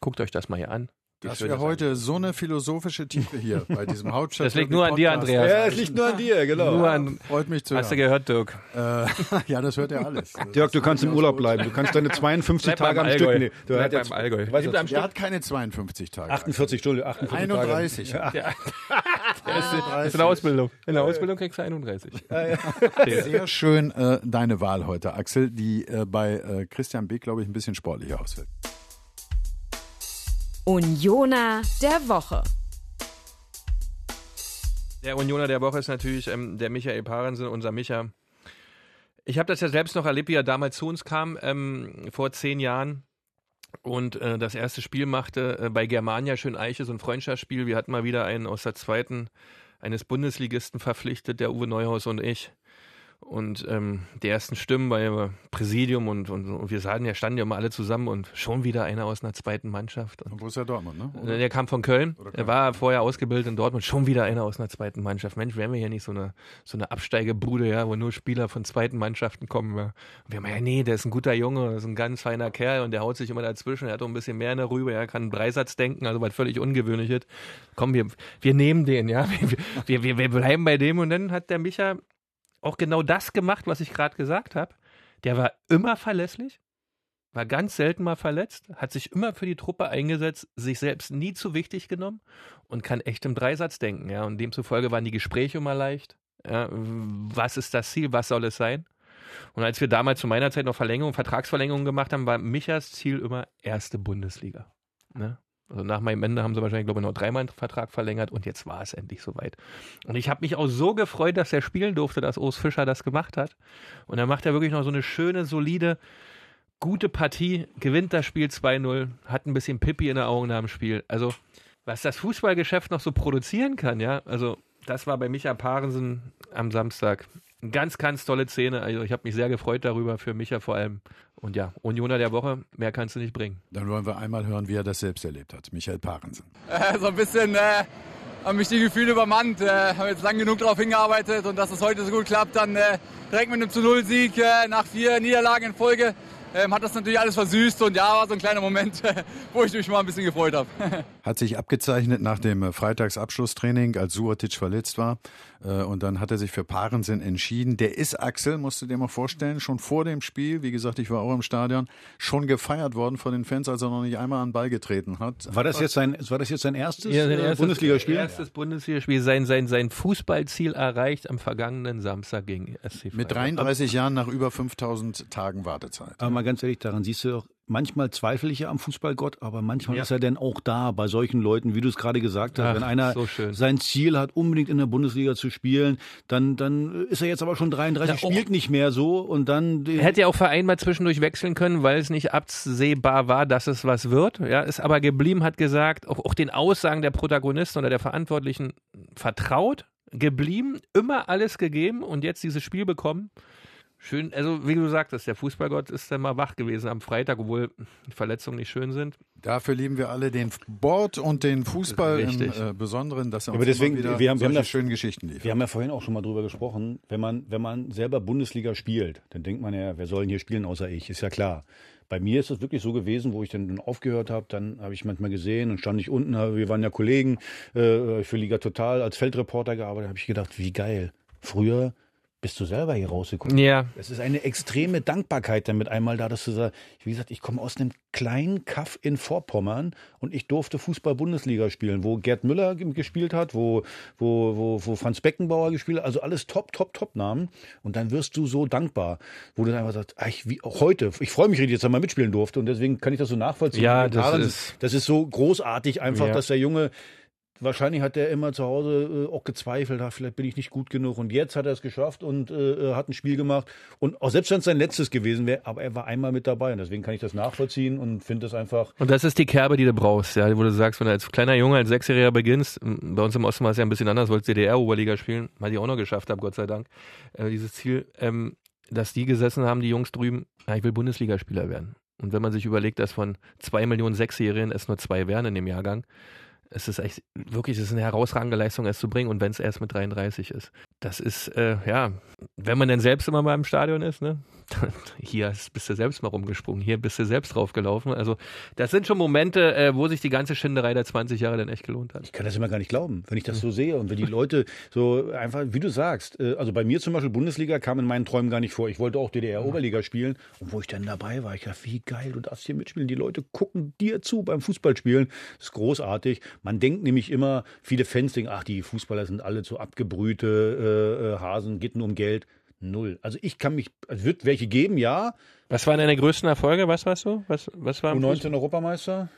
guckt euch das mal hier an. Wie Das schön wäre das heute so eine philosophische Tiefe hier bei diesem Hauptstadt. Das liegt nur an dir, Andreas. Ja, es liegt nur an dir, genau. Nur an- Freut mich zu Hast du hören. gehört, Dirk? Äh, ja, das hört er alles. Dirk, du kannst im Urlaub bleiben. Du kannst deine 52 Bleib Tage am Stück. Allgäu. Nee, du Bleib beim Allgäu. Weißt du, Der hat keine 52 Tage. 48 Stunden, 48 31. Tage. Ja. Das ist, das ist eine Ausbildung. In der Ausbildung kriegst du 31. Sehr schön äh, deine Wahl heute, Axel, die äh, bei äh, Christian B., glaube ich, ein bisschen sportlicher ausfällt. Unioner der Woche. Der Unioner der Woche ist natürlich ähm, der Michael Parensen, unser Micha. Ich habe das ja selbst noch erlebt, wie er damals zu uns kam, ähm, vor zehn Jahren. Und äh, das erste Spiel machte äh, bei Germania Schöneiche, so ein Freundschaftsspiel. Wir hatten mal wieder einen aus der zweiten, eines Bundesligisten verpflichtet, der Uwe Neuhaus und ich. Und ähm, die ersten Stimmen bei Präsidium und, und, und wir sahen ja, standen ja immer alle zusammen und schon wieder einer aus einer zweiten Mannschaft. Und Und Borussia Dortmund, ne? Äh, Der kam von Köln. Oder Er war vorher ausgebildet in Dortmund. Schon wieder einer aus einer zweiten Mannschaft. Mensch, wären wir hier nicht so eine, so eine Absteigebude, ja, wo nur Spieler von zweiten Mannschaften kommen. Ja. Und wir haben ja, nee, der ist ein guter Junge, das ist ein ganz feiner Kerl und der haut sich immer dazwischen. Er hat auch ein bisschen mehr in der Rübe, er kann einen Dreisatz denken, also was völlig Ungewöhnliches. Komm, wir, wir nehmen den, ja. Wir, wir, wir bleiben bei dem und dann hat der Micha auch genau das gemacht, was ich gerade gesagt habe. Der war immer verlässlich, war ganz selten mal verletzt, hat sich immer für die Truppe eingesetzt, sich selbst nie zu wichtig genommen und kann echt im Dreisatz denken. Ja, und demzufolge waren die Gespräche immer leicht. Ja, was ist das Ziel? Was soll es sein? Und als wir damals zu meiner Zeit noch Verlängerung, Vertragsverlängerungen gemacht haben, war Michas Ziel immer erste Bundesliga. Ne? Also nach meinem Ende haben sie wahrscheinlich, glaube ich, noch dreimal einen Vertrag verlängert und jetzt war es endlich soweit. Und ich habe mich auch so gefreut, dass er spielen durfte, dass Urs Fischer das gemacht hat. Und er macht ja wirklich noch so eine schöne, solide, gute Partie, gewinnt das Spiel 2-0, hat ein bisschen Pippi in den Augen nach dem Spiel. Also, was das Fußballgeschäft noch so produzieren kann, ja, also das war bei Micha Parensen am Samstag. Eine ganz, ganz tolle Szene. Also ich habe mich sehr gefreut darüber, für Micha vor allem. Und ja, Unioner der Woche, mehr kannst du nicht bringen. Dann wollen wir einmal hören, wie er das selbst erlebt hat. Michael Parensen. Äh, so ein bisschen äh, haben mich die Gefühle übermannt. Äh, haben jetzt lang genug darauf hingearbeitet und dass es heute so gut klappt, dann äh, direkt mit einem zu Null Sieg äh, nach vier Niederlagen in Folge ähm, hat das natürlich alles versüßt und ja, war so ein kleiner Moment, wo ich mich mal ein bisschen gefreut habe. Hat sich abgezeichnet nach dem äh, Freitagsabschlusstraining, als Suatic verletzt war. Äh, Und dann hat er sich für Parensen entschieden. Der ist Axel, musst du dir mal vorstellen, schon vor dem Spiel, wie gesagt, ich war auch im Stadion, schon gefeiert worden von den Fans, als er noch nicht einmal an den Ball getreten hat. War das jetzt sein, war das jetzt sein erstes, Ja, sein äh, erstes Bundesligaspiel? Erstes Bundesligaspiel, sein, sein, sein Fußballziel erreicht am vergangenen Samstag gegen SC Mit Freiburg. 33 Jahren nach über 5000 Tagen Wartezeit. Aber mal ganz ehrlich, daran siehst du doch, manchmal zweifle ich ja am Fußballgott, aber manchmal ist er denn auch da bei solchen Leuten, wie du es gerade gesagt hast. Ach, Wenn einer so sein Ziel hat, unbedingt in der Bundesliga zu spielen, dann, dann ist er jetzt aber schon 33, Ja, auch- spielt nicht mehr so und dann. Er hätte ja auch Verein mal zwischendurch wechseln können, weil es nicht absehbar war, dass es was wird. Ja, ist aber geblieben, hat gesagt, auch, auch den Aussagen der Protagonisten oder der Verantwortlichen vertraut, geblieben, immer alles gegeben und jetzt dieses Spiel bekommen. Schön, also wie du sagtest, der Fußballgott ist dann mal wach gewesen am Freitag, obwohl die Verletzungen nicht schön sind. Dafür lieben wir alle den Sport und den Fußball im Richtig. äh, Besonderen, dass er uns Aber deswegen, immer wieder wir haben, wir haben solche das, schönen Geschichten liefert. Wir haben ja vorhin auch schon mal drüber gesprochen, wenn man, wenn man selber Bundesliga spielt, dann denkt man ja, wer soll denn hier spielen außer ich, ist ja klar. Bei mir ist es wirklich so gewesen, wo ich dann aufgehört habe, dann habe ich manchmal gesehen und stand ich unten, wir waren ja Kollegen äh, für Liga Total als Feldreporter gearbeitet, habe ich gedacht, wie geil. Früher bist du selber hier rausgekommen. Ja. Es ist eine extreme Dankbarkeit damit einmal da, dass du sagst, wie gesagt, ich komme aus einem kleinen Kaff in Vorpommern und ich durfte Fußball-Bundesliga spielen, wo Gerd Müller ge- gespielt hat, wo, wo, wo, wo Franz Beckenbauer gespielt hat, also alles top, top, top Namen. Und dann wirst du so dankbar, wo du dann einfach sagst, ach, ich, wie, auch heute, ich freue mich richtig, dass er mal mitspielen durfte und deswegen kann ich das so nachvollziehen. Ja, das ist- das ist so großartig einfach, Ja. dass der Junge Wahrscheinlich hat er immer zu Hause äh, auch gezweifelt, ach, vielleicht bin ich nicht gut genug. Und jetzt hat er es geschafft und äh, äh, hat ein Spiel gemacht. Und auch selbst wenn es sein letztes gewesen wäre, aber er war einmal mit dabei. Und deswegen kann ich das nachvollziehen und finde das einfach. Und das ist die Kerbe, die du brauchst, ja, wo du sagst, wenn du als kleiner Junge, als Sechsjähriger beginnst, bei uns im Osten war es ja ein bisschen anders, wolltest DDR-Oberliga spielen, weil ich auch noch geschafft habe, Gott sei Dank, äh, dieses Ziel, ähm, dass die gesessen haben, die Jungs drüben, ja, ich will Bundesligaspieler werden. Und wenn man sich überlegt, dass von zwei Millionen Sechsjährigen es nur zwei wären in dem Jahrgang, es ist echt wirklich, es ist eine herausragende Leistung, es zu bringen und wenn es erst mit 33 ist. Das ist, äh, ja, wenn man denn selbst immer mal im Stadion ist, ne? Hier bist du selbst mal rumgesprungen, hier bist du selbst draufgelaufen. Also, das sind schon Momente, äh, wo sich die ganze Schinderei der 20 Jahre dann echt gelohnt hat. Ich kann das immer gar nicht glauben, wenn ich das so sehe und wenn die Leute so einfach, wie du sagst, äh, also bei mir zum Beispiel Bundesliga kam in meinen Träumen gar nicht vor. Ich wollte auch DDR-Oberliga spielen und wo ich dann dabei war, ich dachte, wie geil, du darfst hier mitspielen. Die Leute gucken dir zu beim Fußballspielen. Das ist großartig. Man denkt nämlich immer, viele Fans denken, ach, die Fußballer sind alle so abgebrühte äh, äh, Hasen, geht nur um Geld. Null. Also ich kann mich, es wird welche geben, ja. Was waren deine größten Erfolge? Was warst du? Was, was war im U19 Europameister.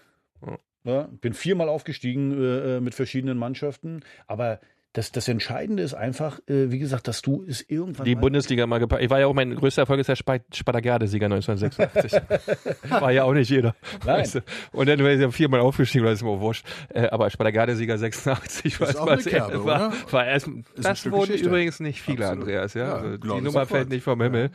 Ja, bin viermal aufgestiegen äh, mit verschiedenen Mannschaften. Aber das, das Entscheidende ist einfach, äh, wie gesagt, dass du es irgendwann die mal Bundesliga mal gepackt. Ich war ja auch mein größter Erfolg ist der Spa- Spartakiade-Sieger 1986. war ja auch nicht jeder. Nein. Weißt du? Und dann war ich ja viermal aufgestiegen, das ist mir auch wurscht. Äh, aber Spartakiade-Sieger 86 war Ist es auch war eine es- Kerbe, war, oder? war erst, ein Das wurden Geschichte. übrigens nicht viele, Absolut. Andreas. Ja, Ja, also die Nummer Erfolg. fällt nicht vom Himmel.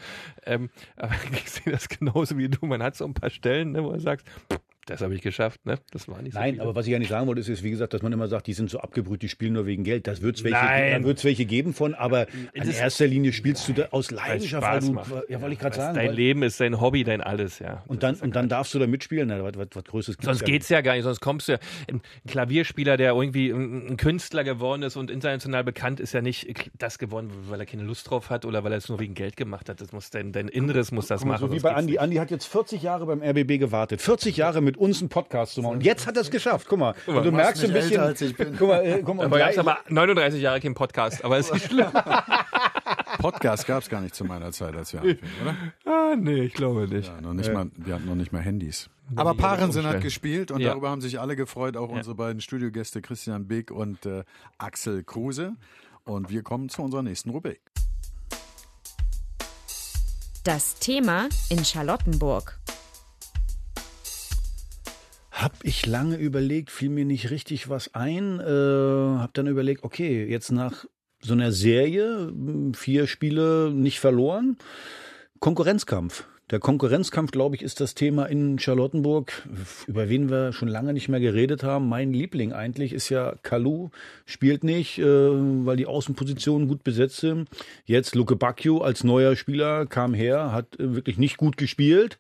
Ähm, aber ich sehe das genauso wie du. Man hat so ein paar Stellen, ne, wo du sagst, pff, das habe ich geschafft. Ne? Das war nicht so Nein, viele. aber was ich ja nicht sagen wollte, ist, ist, wie gesagt, dass man immer sagt, die sind so abgebrüht, die spielen nur wegen Geld. Das wird es welche, Nein. da wird's welche geben von, aber in erster Linie spielst du da aus Leidenschaft, weil Spaß du, macht. ja, wollte ich gerade sagen. Dein weil, Leben ist dein Hobby, dein alles, ja. und dann, und dann darfst du da mitspielen. Na, was, was, was Größeres gibt's Sonst geht's ja gar nicht, sonst kommst du ja. Ein Klavierspieler, der irgendwie ein, Künstler geworden ist und international bekannt, ist ja nicht das geworden, weil er keine Lust drauf hat oder weil er es nur wegen Geld gemacht hat. Das muss dein, dein Inneres muss das Guck machen. so wie bei Andi. Andi hat jetzt 40 Jahre beim RBB gewartet. 40 Jahre mit uns einen Podcast zu machen. Und jetzt hat er es geschafft. Guck mal. mal, und du du merkst ein bisschen. älter, als ich bin. Guck mal, äh, guck mal. Aber gleich- aber 39 Jahre kein Podcast, aber ist nicht schlimm. Podcast gab es gar nicht zu meiner Zeit, als wir anfingen, oder? ah, nee, ich glaube nicht. Ja, noch nicht Äh, mal, wir hatten noch nicht mal Handys. Aber Parensen hat gespielt und Ja. darüber haben sich alle gefreut, auch unsere beiden Studiogäste Christian Beek und äh, Axel Kruse. Und wir kommen zu unserer nächsten Rubrik. Das Thema in Charlottenburg. Hab ich lange überlegt, fiel mir nicht richtig was ein. Äh, hab dann überlegt, okay, jetzt nach so einer Serie, m, vier Spiele nicht verloren, Konkurrenzkampf. Der Konkurrenzkampf, glaube ich, ist das Thema in Charlottenburg, über wen wir schon lange nicht mehr geredet haben. Mein Liebling eigentlich ist ja Kalu, spielt nicht, äh, weil die Außenpositionen gut besetzt sind. Jetzt Luke Bacchio als neuer Spieler kam her, hat äh, wirklich nicht gut gespielt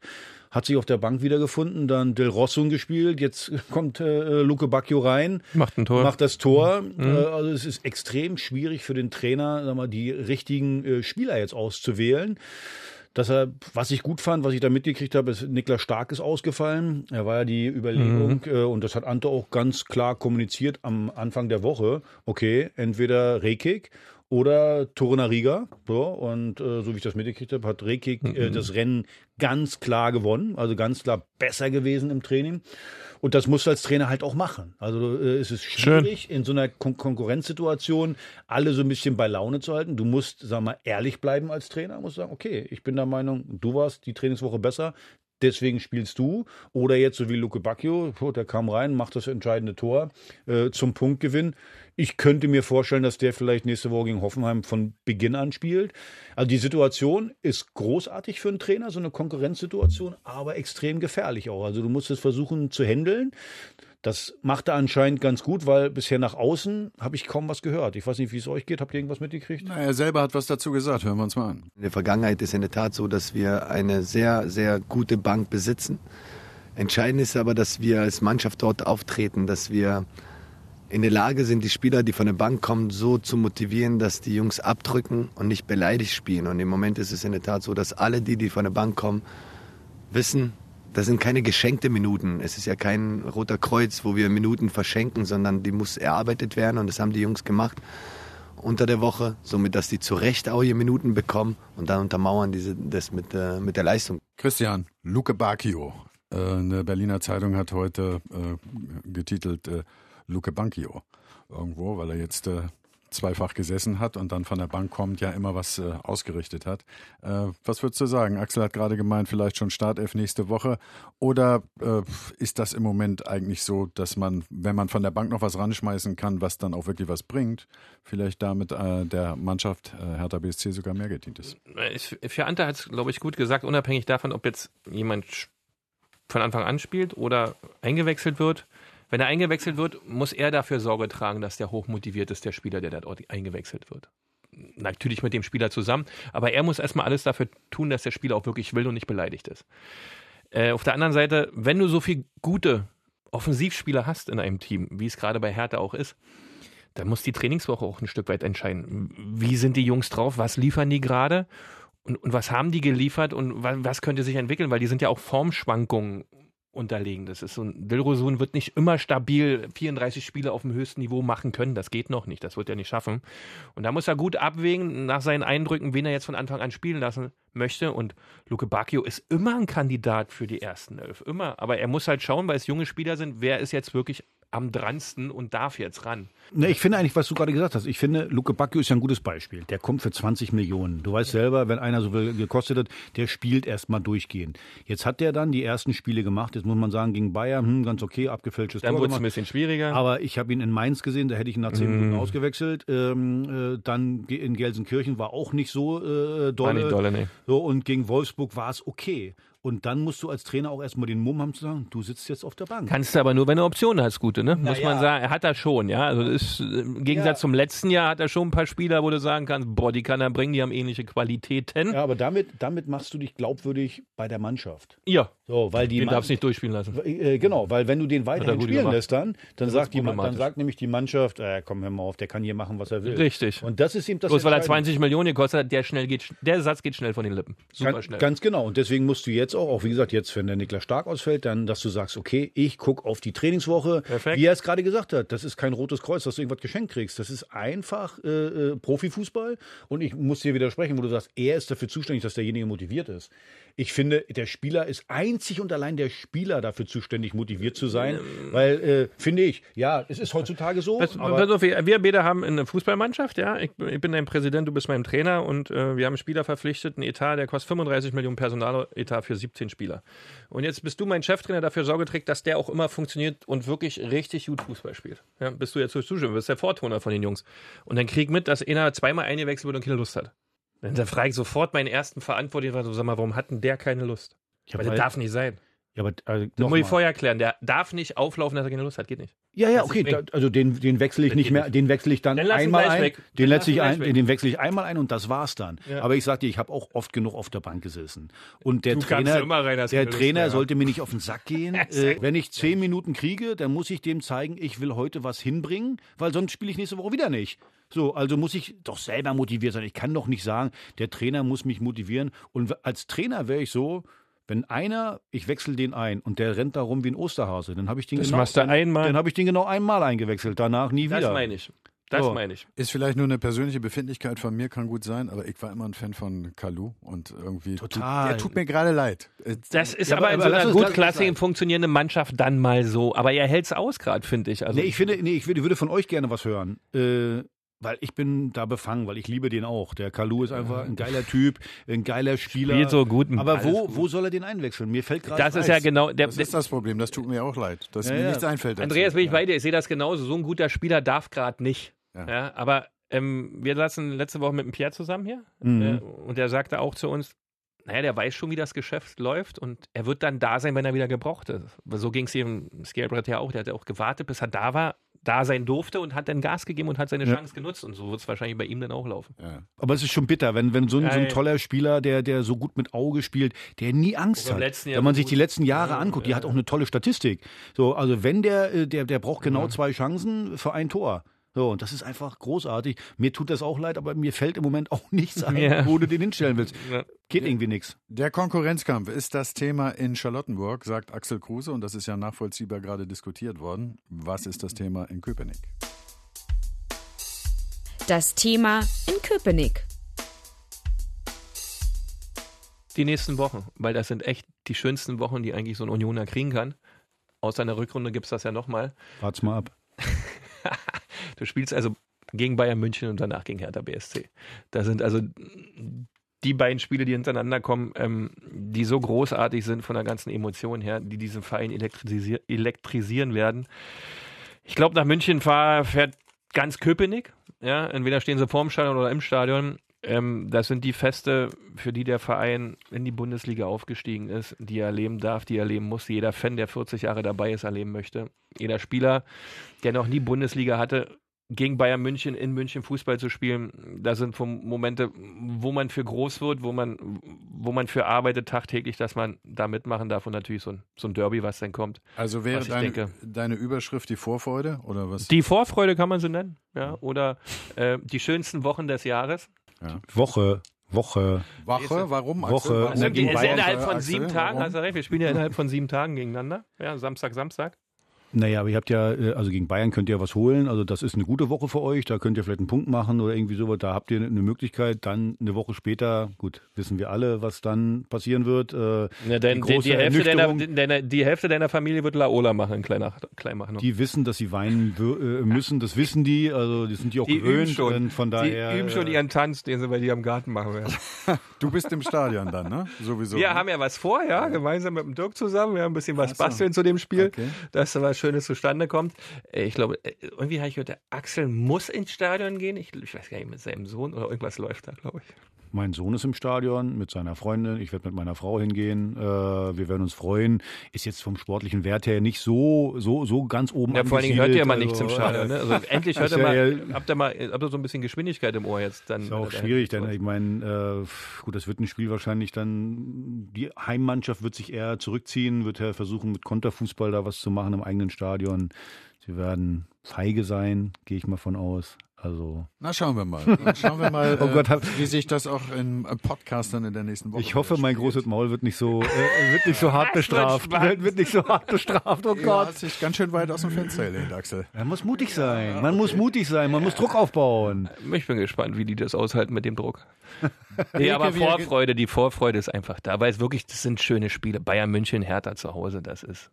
hat sich auf der Bank wiedergefunden, dann Del Rosso gespielt, jetzt kommt äh, Luke Bacchio rein, macht ein Tor, macht das Tor. Mhm. Äh, also es ist extrem schwierig für den Trainer, sag mal, die richtigen äh, Spieler jetzt auszuwählen dass er, was ich gut fand, was ich da mitgekriegt habe, ist, Niklas Stark ist ausgefallen. Er war ja die Überlegung, mhm. äh, und das hat Ante auch ganz klar kommuniziert am Anfang der Woche. Okay, entweder Rekik oder Torunariga. So, und äh, so wie ich das mitgekriegt habe, hat Rekik äh, mhm. das Rennen ganz klar gewonnen, also ganz klar besser gewesen im Training. Und das musst du als Trainer halt auch machen. Also äh, es ist schwierig, Schön. in so einer Kon Konkurrenzsituation alle so ein bisschen bei Laune zu halten. Du musst, sag mal, ehrlich bleiben als Trainer. Du musst sagen, okay, ich bin der Meinung, du warst die Trainingswoche besser, deswegen spielst du. Oder jetzt so wie Luke Bacchio, der kam rein, macht das entscheidende Tor äh, zum Punktgewinn. Ich könnte mir vorstellen, dass der vielleicht nächste Woche gegen Hoffenheim von Beginn an spielt. Also die Situation ist großartig für einen Trainer, so eine Konkurrenzsituation, aber extrem gefährlich auch. Also du musst es versuchen zu handeln. Das macht er anscheinend ganz gut, weil bisher nach außen habe ich kaum was gehört. Ich weiß nicht, wie es euch geht. Habt ihr irgendwas mitgekriegt? Na, er selber hat was dazu gesagt. Hören wir uns mal an. In der Vergangenheit ist in der Tat so, dass wir eine sehr, sehr gute Bank besitzen. Entscheidend ist aber, dass wir als Mannschaft dort auftreten, dass wir in der Lage sind, die Spieler, die von der Bank kommen, so zu motivieren, dass die Jungs abdrücken und nicht beleidigt spielen. Und im Moment ist es in der Tat so, dass alle die, die von der Bank kommen, wissen, das sind keine geschenkte Minuten. Es ist ja kein roter Kreuz, wo wir Minuten verschenken, sondern die muss erarbeitet werden und das haben die Jungs gemacht unter der Woche, somit dass die zu Recht auch ihre Minuten bekommen und dann untermauern diese das mit, äh, mit der Leistung. Christian, Luke Bacchio. Äh, eine Berliner Zeitung hat heute äh, getitelt äh, Luke Bacchio irgendwo, weil er jetzt äh, zweifach gesessen hat und dann von der Bank kommt, ja immer was äh, ausgerichtet hat. Äh, was würdest du sagen? Axel hat gerade gemeint, vielleicht schon Startelf nächste Woche. Oder äh, ist das im Moment eigentlich so, dass man, wenn man von der Bank noch was ranschmeißen kann, was dann auch wirklich was bringt, vielleicht damit äh, der Mannschaft äh, Hertha BSC sogar mehr gedient ist? Für Ante hat es, glaube ich, gut gesagt, unabhängig davon, ob jetzt jemand von Anfang an spielt oder eingewechselt wird wenn er eingewechselt wird, muss er dafür Sorge tragen, dass der hochmotiviert ist, der Spieler, der dort eingewechselt wird. Natürlich mit dem Spieler zusammen, aber er muss erstmal alles dafür tun, dass der Spieler auch wirklich will und nicht beleidigt ist. Äh, auf der anderen Seite, wenn du so viele gute Offensivspieler hast in einem Team, wie es gerade bei Hertha auch ist, dann muss die Trainingswoche auch ein Stück weit entscheiden. Wie sind die Jungs drauf? Was liefern die gerade? Und, und was haben die geliefert und was, was könnte sich entwickeln? Weil die sind ja auch Formschwankungen unterlegen. Das ist so ein Dilrosun wird nicht immer stabil 34 Spiele auf dem höchsten Niveau machen können. Das geht noch nicht. Das wird er nicht schaffen. Und da muss er gut abwägen nach seinen Eindrücken, wen er jetzt von Anfang an spielen lassen möchte. Und Luke Bacchio ist immer ein Kandidat für die ersten elf. Immer. Aber er muss halt schauen, weil es junge Spieler sind, wer ist jetzt wirklich am dransten und darf jetzt ran. Ne, ich finde eigentlich, was du gerade gesagt hast, ich finde, Luke Bacchio ist ja ein gutes Beispiel. Der kommt für 20 Millionen. Du weißt selber, wenn einer so viel gekostet hat, der spielt erstmal durchgehend. Jetzt hat der dann die ersten Spiele gemacht. Jetzt muss man sagen, gegen Bayern, hm, ganz okay, abgefälschtes Dann wurde es ein bisschen schwieriger. Aber ich habe ihn in Mainz gesehen, da hätte ich ihn nach 10 mm. Minuten ausgewechselt. Ähm, äh, dann in Gelsenkirchen war auch nicht so äh, dolle. War nicht dolle nee. so, und gegen Wolfsburg war es okay. Und dann musst du als Trainer auch erstmal den Mumm haben zu sagen, du sitzt jetzt auf der Bank. Kannst du aber nur, wenn du Optionen hast, gute, ne? Na Muss man sagen, er hat er schon, ja. Also ist, im Gegensatz ja. zum letzten Jahr hat er schon ein paar Spieler, wo du sagen kannst, boah, die kann er bringen, die haben ähnliche Qualitäten. Ja, aber damit, damit machst du dich glaubwürdig bei der Mannschaft. Ja. So, weil die den darfst nicht durchspielen lassen. Äh, genau, weil wenn du den weiterhin spielen gemacht. lässt dann, dann sagt, die, dann sagt nämlich die Mannschaft, äh, komm, hör mal auf, der kann hier machen, was er will. Richtig. Und das ist ihm das Bloß weil er 20 Millionen gekostet hat, der schnell geht, der Satz geht schnell von den Lippen. Super ganz, schnell. Ganz genau. Und deswegen musst du jetzt auch, auch wie gesagt, jetzt, wenn der Niklas Stark ausfällt, dann, dass du sagst, okay, ich gucke auf die Trainingswoche. Perfekt. Wie er es gerade gesagt hat, das ist kein rotes Kreuz, dass du irgendwas geschenkt kriegst. Das ist einfach äh, äh, Profifußball. Und ich muss dir widersprechen, wo du sagst, er ist dafür zuständig, dass derjenige motiviert ist. Ich finde, der Spieler ist einzig und allein der Spieler dafür zuständig, motiviert zu sein. Weil, äh, finde ich, ja, es ist heutzutage so. Pass, pass auf, wir, wir beide haben eine Fußballmannschaft, ja. Ich, ich, bin dein Präsident, du bist mein Trainer und äh, wir haben einen Spieler verpflichtet, einen Etat, der kostet 35 Millionen Personaletat für 17 Spieler. Und jetzt bist du mein Cheftrainer, der dafür Sorge trägt, dass der auch immer funktioniert und wirklich richtig gut Fußball spielt. Ja, bist du jetzt zustimmen, bist der Vortoner von den Jungs. Und dann krieg mit, dass einer zweimal eingewechselt wird und keine Lust hat. Dann frage ich sofort meinen ersten Verantwortlichen, sag mal, warum hat denn der keine Lust? Ja, weil das weil- darf nicht sein. Ja, aber also, Das muss ich vorher klären. Der darf nicht auflaufen, dass er keine Lust hat. Geht nicht. Ja, ja, Das okay. Da, also den, den wechsle ich Das nicht mehr, den wechsle ich dann, einmal ein. weg. Den ihn ich ein, weg. den wechsle ich einmal ein und das war's dann. Ja. Aber ich sag dir, ich habe auch oft genug auf der Bank gesessen. Und der Du Trainer, rein, der Lust Trainer gehabt. sollte mir nicht auf den Sack gehen. äh, wenn ich zehn Minuten kriege, dann muss ich dem zeigen, ich will heute was hinbringen, weil sonst spiele ich nächste Woche wieder nicht. So, also muss ich doch selber motiviert sein. Ich kann doch nicht sagen, der Trainer muss mich motivieren. Und als Trainer wäre ich so, wenn einer, ich wechsle den ein und der rennt da rum wie ein Osterhase, dann habe ich den Das genau, machst du dann, einmal. Dann habe ich den genau einmal eingewechselt, danach nie Das wieder. meine ich. Das So. meine ich. Ist vielleicht nur eine persönliche Befindlichkeit von mir, kann gut sein, aber ich war immer ein Fan von Kalu und irgendwie. Total. Tut, er tut mir gerade leid. Äh, Das ist Ja, aber, aber- in so einer uns- gut klassigen funktionierenden Mannschaft dann mal so. Aber er hält es aus gerade, finde ich. Also, nee, ich finde, nee, ich würde, würde von euch gerne was hören. Äh, weil ich bin da befangen, weil ich liebe den auch. Der Kalu ist einfach ein geiler Typ, ein geiler Spieler. Spielt so gut, Aber wo, gut. wo soll er den einwechseln? Mir fällt gerade das ist ja genau. Der, Das ist das Problem, das tut mir auch leid, dass Ja, mir ja. nichts einfällt. dazu. Andreas, bin ich Ja. bei dir. Ich sehe das genauso. So ein guter Spieler darf gerade nicht. Ja. Ja. aber ähm, wir saßen letzte Woche mit dem Pierre zusammen hier. Mhm. Äh, und der sagte auch zu uns, naja, der weiß schon, wie das Geschäft läuft und er wird dann da sein, wenn er wieder gebraucht ist. So ging es ihm Scalebrett ja auch. Der hat ja auch gewartet, bis er da war, da sein durfte und hat dann Gas gegeben und hat seine Ja. Chance genutzt. Und so wird es wahrscheinlich bei ihm dann auch laufen. Aber es ist schon bitter, wenn, wenn so ein, so ein Ja, ja. toller Spieler, der, der so gut mit Auge spielt, der nie Angst Im hat. wenn man sich die letzten Jahre Ja, anguckt, die ja. hat auch eine tolle Statistik. So, also wenn der, äh, der, der braucht genau Ja. zwei Chancen für ein Tor. So, und das ist einfach großartig. Mir tut das auch leid, aber mir fällt im Moment auch nichts ein, Ja. wo du den hinstellen willst. Ja. Geht irgendwie nichts. Der Konkurrenzkampf ist das Thema in Charlottenburg, sagt Axel Kruse, und das ist ja nachvollziehbar gerade diskutiert worden. Was ist das Thema in Köpenick? Das Thema in Köpenick. Die nächsten Wochen, weil das sind echt die schönsten Wochen, die eigentlich so ein Unioner kriegen kann. Außer in der Rückrunde gibt es das ja nochmal. Wart's mal ab. Du spielst also gegen Bayern München und danach gegen Hertha BSC. Da sind also die beiden Spiele, die hintereinander kommen, ähm, die so großartig sind von der ganzen Emotion her, die diesen Verein elektrisier elektrisieren werden. Ich glaube, nach München fahr, fährt ganz Köpenick. Ja, entweder stehen sie vorm Stadion oder im Stadion. Ähm, das sind die Feste, für die der Verein in die Bundesliga aufgestiegen ist, die er erleben darf, die er erleben muss, die jeder Fan, der 40 Jahre dabei ist, erleben möchte. Jeder Spieler, der noch nie Bundesliga hatte, gegen Bayern München in München Fußball zu spielen, da sind vom Momente, wo man für groß wird, wo man, wo man für arbeitet tagtäglich, dass man da mitmachen darf und natürlich so ein, so ein Derby, was dann kommt. Also wäre deine, denke. deine Überschrift die Vorfreude oder was? Die Vorfreude kann man so nennen, ja, oder äh, die schönsten Wochen des Jahres. Woche, Woche. Wache, warum? Woche. Na, Und gegen Bayern, innerhalb von Axel, sieben Tagen, warum? hast du recht, wir spielen ja innerhalb von sieben Tagen gegeneinander. Ja, Samstag, Samstag. Naja, aber ihr habt ja, äh, also gegen Bayern könnt ihr was holen. Also das ist eine gute Woche für euch. Da könnt ihr vielleicht einen Punkt machen oder irgendwie sowas. Da habt ihr eine Möglichkeit. Dann eine Woche später, gut, wissen wir alle, was dann passieren wird. Äh, Ja, dein, die, die, Hälfte deiner, deiner, die Hälfte deiner Familie wird Laola machen, in kleiner, klein machen. Die wissen, dass sie weinen äh, müssen. Das wissen die. Also die sind die auch Die üben gewöhnt. schon. Und von daher. die üben schon äh, ihren Tanz, den sie bei dir am Garten machen werden. Du bist im Stadion dann, ne? Sowieso. Wir ne? haben ja was vor, ja, gemeinsam mit dem Dirk zusammen. Wir haben ein bisschen was Ach so. basteln zu dem Spiel, Okay. dass da was Schönes zustande kommt. Äh, Ich glaube, äh, irgendwie habe ich gehört, der Axel muss ins Stadion gehen. Ich, ich weiß gar nicht, mit seinem Sohn oder irgendwas läuft da, glaube ich. Mein Sohn ist im Stadion mit seiner Freundin. Ich werde mit meiner Frau hingehen. Äh, wir werden uns freuen. Ist jetzt vom sportlichen Wert her nicht so, so, so ganz oben Ja, vor allen Dingen hört ihr angesiedelt. mal nichts im Also, Stadion. Ne? Also endlich hört ihr ja mal, habt ihr mal, habt ihr so ein bisschen Geschwindigkeit im Ohr jetzt. Dann, Ist auch schwierig, denn ich meine, äh, gut, das wird ein Spiel wahrscheinlich dann, die Heimmannschaft wird sich eher zurückziehen, wird ja versuchen, mit Konterfußball da was zu machen im eigenen Stadion. Sie werden feige sein, gehe ich mal von aus. Also, Na, schauen wir mal. Dann schauen wir mal, Oh äh, Gott, hab- wie sich das auch im äh, Podcast dann in der nächsten Woche ich hoffe, mein großes Maul wird nicht so, äh, wird nicht so hart bestraft. Wird, wird nicht so hart bestraft, oh Ja, Gott. hat sich ganz schön weit aus dem Fenster gelehnt, Axel. Man muss mutig sein. Man muss mutig sein. Man muss Druck aufbauen. Ich bin gespannt, wie die das aushalten mit dem Druck. nee, aber er Vorfreude, die Vorfreude ist einfach da, weil es wirklich, das sind schöne Spiele. Bayern München, Hertha zu Hause, das ist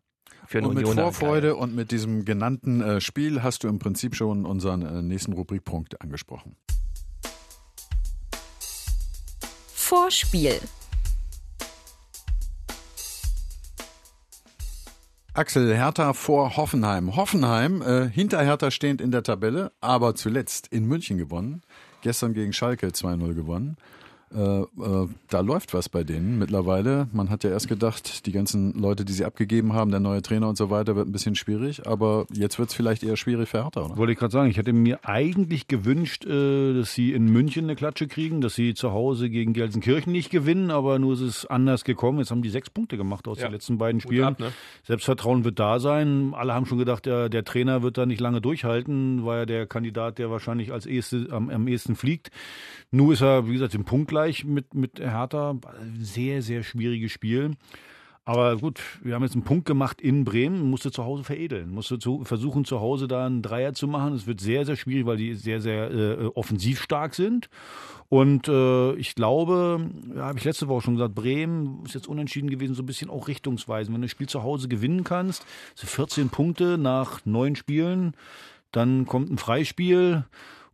für eine Und mit Unioner Vorfreude und mit diesem genannten äh, Spiel hast du im Prinzip schon unseren äh, nächsten Rubrikpunkt angesprochen. Vorspiel. Axel Hertha vor Hoffenheim. Hoffenheim äh, hinter Hertha stehend in der Tabelle, aber zuletzt in München gewonnen. Gestern gegen Schalke 2-0 gewonnen. Äh, äh, da läuft was bei denen mittlerweile. Man hat ja erst gedacht, die ganzen Leute, die sie abgegeben haben, der neue Trainer und so weiter, wird ein bisschen schwierig. Aber jetzt wird es vielleicht eher schwierig für Hertha, oder? Wollte ich gerade sagen, ich hätte mir eigentlich gewünscht, äh, dass sie in München eine Klatsche kriegen, dass sie zu Hause gegen Gelsenkirchen nicht gewinnen, aber nur ist es anders gekommen. Jetzt haben die sechs Punkte gemacht aus Ja. den letzten beiden Spielen. ab, ne? Selbstvertrauen wird da sein. Alle haben schon gedacht, der, der Trainer wird da nicht lange durchhalten, war ja der Kandidat, der wahrscheinlich als erste, am, am ehesten fliegt. Nur ist er, wie gesagt, im Punkt gleich mit, mit Hertha. Sehr, sehr schwieriges Spiel. Aber gut, wir haben jetzt einen Punkt gemacht in Bremen, musste zu Hause veredeln, musste zu, versuchen zu Hause da einen Dreier zu machen. Es wird sehr, sehr schwierig, weil die sehr, sehr äh, offensiv stark sind. Und äh, ich glaube, ja, habe ich letzte Woche schon gesagt, Bremen ist jetzt unentschieden gewesen, so ein bisschen auch richtungsweisend. Wenn du das Spiel zu Hause gewinnen kannst, so 14 Punkte nach neun Spielen, dann kommt ein Freispiel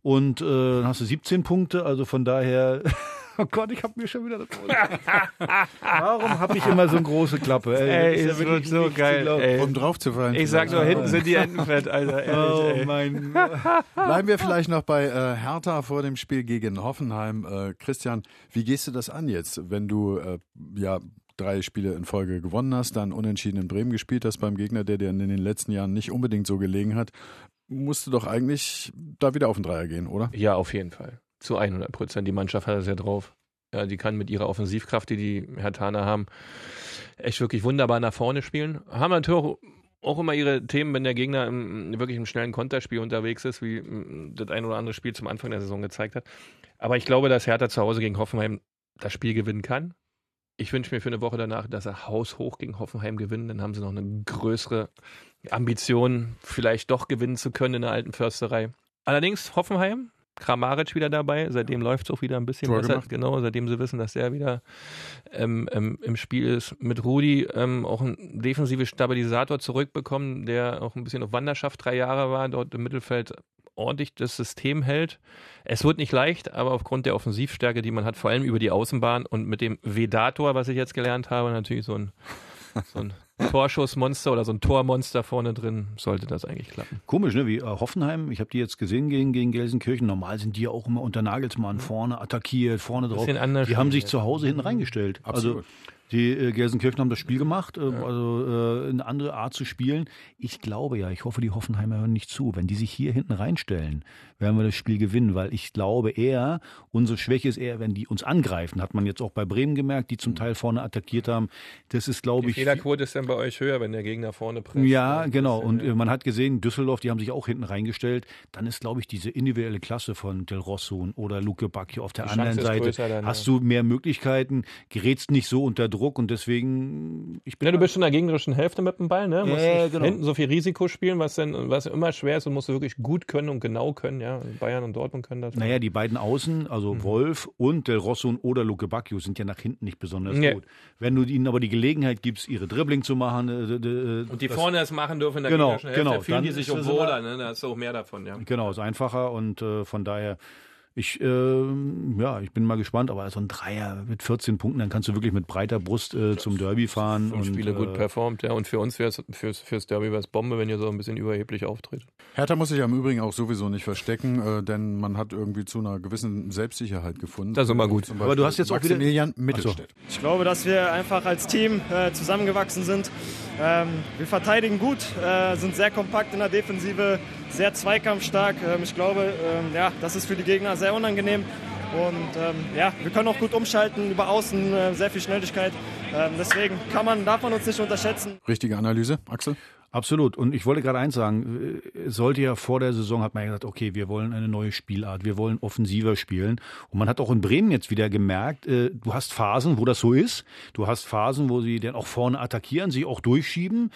und äh, dann hast du 17 Punkte. Also von daher, oh Gott, ich habe mir schon wieder das Warum habe ich immer so eine große Klappe? Ey, das es wird nicht so geil, ey. Um drauf zu fallen. Ich sag nur, hinten sind die Enten fett, Alter. Ehrlich, Oh ey. mein Bleiben wir vielleicht noch bei äh, Hertha vor dem Spiel gegen Hoffenheim. Äh, Christian, wie gehst du das an jetzt, wenn du äh, ja drei Spiele in Folge gewonnen hast, dann unentschieden in Bremen gespielt hast beim Gegner, der dir in den letzten Jahren nicht unbedingt so gelegen hat, musst du doch eigentlich da wieder auf den Dreier gehen, oder? Ja, auf jeden Fall. Zu 100 Prozent. Die Mannschaft hat es ja drauf. Ja, die kann mit ihrer Offensivkraft, die die Hertaner haben, echt wirklich wunderbar nach vorne spielen. Haben natürlich auch, auch immer ihre Themen, wenn der Gegner im, wirklich im schnellen Konterspiel unterwegs ist, wie mm, das ein oder andere Spiel zum Anfang der Saison gezeigt hat. Aber ich glaube, dass Hertha zu Hause gegen Hoffenheim das Spiel gewinnen kann. Ich wünsche mir für eine Woche danach, dass er haushoch gegen Hoffenheim gewinnen. Dann haben sie noch eine größere Ambition, vielleicht doch gewinnen zu können in der alten Försterei. Allerdings Hoffenheim, Kramaric wieder dabei. Seitdem läuft es auch wieder ein bisschen Tor besser. gemacht. Genau, seitdem sie wissen, dass der wieder ähm, ähm, im Spiel ist. Mit Rudi ähm, auch einen defensiven Stabilisator zurückbekommen, der auch ein bisschen auf Wanderschaft drei Jahre war, dort im Mittelfeld ordentlich das System hält. Es wird nicht leicht, aber aufgrund der Offensivstärke, die man hat, vor allem über die Außenbahn und mit dem Vedator, was ich jetzt gelernt habe, natürlich so ein, so ein Torschussmonster oder so ein Tormonster vorne drin, sollte das eigentlich klappen. Komisch, ne? Wie äh, Hoffenheim, ich habe die jetzt gesehen gegen, gegen Gelsenkirchen. Normal sind die ja auch immer unter Nagelsmann vorne attackiert, vorne drauf. Die haben sich zu Hause hinten reingestellt. Absolut. Also die äh, Gelsenkirchen haben das Spiel gemacht, äh, also äh, eine andere Art zu spielen. Ich glaube ja, ich hoffe, die Hoffenheimer hören nicht zu. Wenn die sich hier hinten reinstellen, werden wir das Spiel gewinnen, weil ich glaube eher, unsere Schwäche ist eher, wenn die uns angreifen. Hat man jetzt auch bei Bremen gemerkt, die zum Teil vorne attackiert haben. Das ist, glaube Die ich, Fehlerquote ist dann bei euch höher, wenn der Gegner vorne presst. ja, ne? genau. Und äh, man hat gesehen, Düsseldorf, die haben sich auch hinten reingestellt. Dann ist, glaube ich, diese individuelle Klasse von Del Rosso oder Luke Bacchio auf der Die anderen Seite. dann, hast ja. du mehr Möglichkeiten, gerätst nicht so unter Druck und deswegen, ich bin. Ja, du bist schon in der gegnerischen Hälfte mit dem Ball, ne? Musst Ja, nicht genau. hinten so viel Risiko spielen, was dann, was immer schwer ist und musst du wirklich gut können und genau können, ja. Bayern und Dortmund können das. Naja, die beiden Außen, also Mhm. Wolf und Del Rosso oder Luke Bacchio sind ja nach hinten nicht besonders Nee. gut. Wenn du ihnen aber die Gelegenheit gibst, ihre Dribbling zu machen. Äh, äh, Und die das- vorne es machen dürfen in der Genau, gegnerischen Hälfte, genau. fühlen die Dann sich ist auch das wohler, ne? Da ist auch mehr davon, ja. Genau, ist einfacher und äh, von daher, ich, ähm, ja, ich bin mal gespannt, aber so ein Dreier mit 14 Punkten, dann kannst du wirklich mit breiter Brust äh, zum Derby fahren. Und Spiele gut äh, performt, ja. Und für uns wäre es fürs, fürs Derby wär's Bombe, wenn ihr so ein bisschen überheblich auftritt. Hertha muss sich ja im Übrigen auch sowieso nicht verstecken, äh, denn man hat irgendwie zu einer gewissen Selbstsicherheit gefunden. Das ist immer gut. Aber du hast jetzt auch wieder- Ach so. Mittelstädt. Ich glaube, dass wir einfach als Team äh, zusammengewachsen sind. Ähm, wir verteidigen gut, äh, sind sehr kompakt in der Defensive, sehr zweikampfstark. Ähm, ich glaube, ähm, ja, das ist für die Gegner sehr unangenehm. Und ähm, ja, wir können auch gut umschalten über außen, äh, sehr viel Schnelligkeit. Ähm, deswegen kann man, darf man uns nicht unterschätzen. Richtige Analyse, Axel? Absolut. Und ich wollte gerade eins sagen, äh, sollte ja vor der Saison, hat man ja gesagt, okay, wir wollen eine neue Spielart, wir wollen offensiver spielen. Und man hat auch in Bremen jetzt wieder gemerkt, äh, du hast Phasen, wo das so ist. Du hast Phasen, wo sie dann auch vorne attackieren, sich auch durchschieben.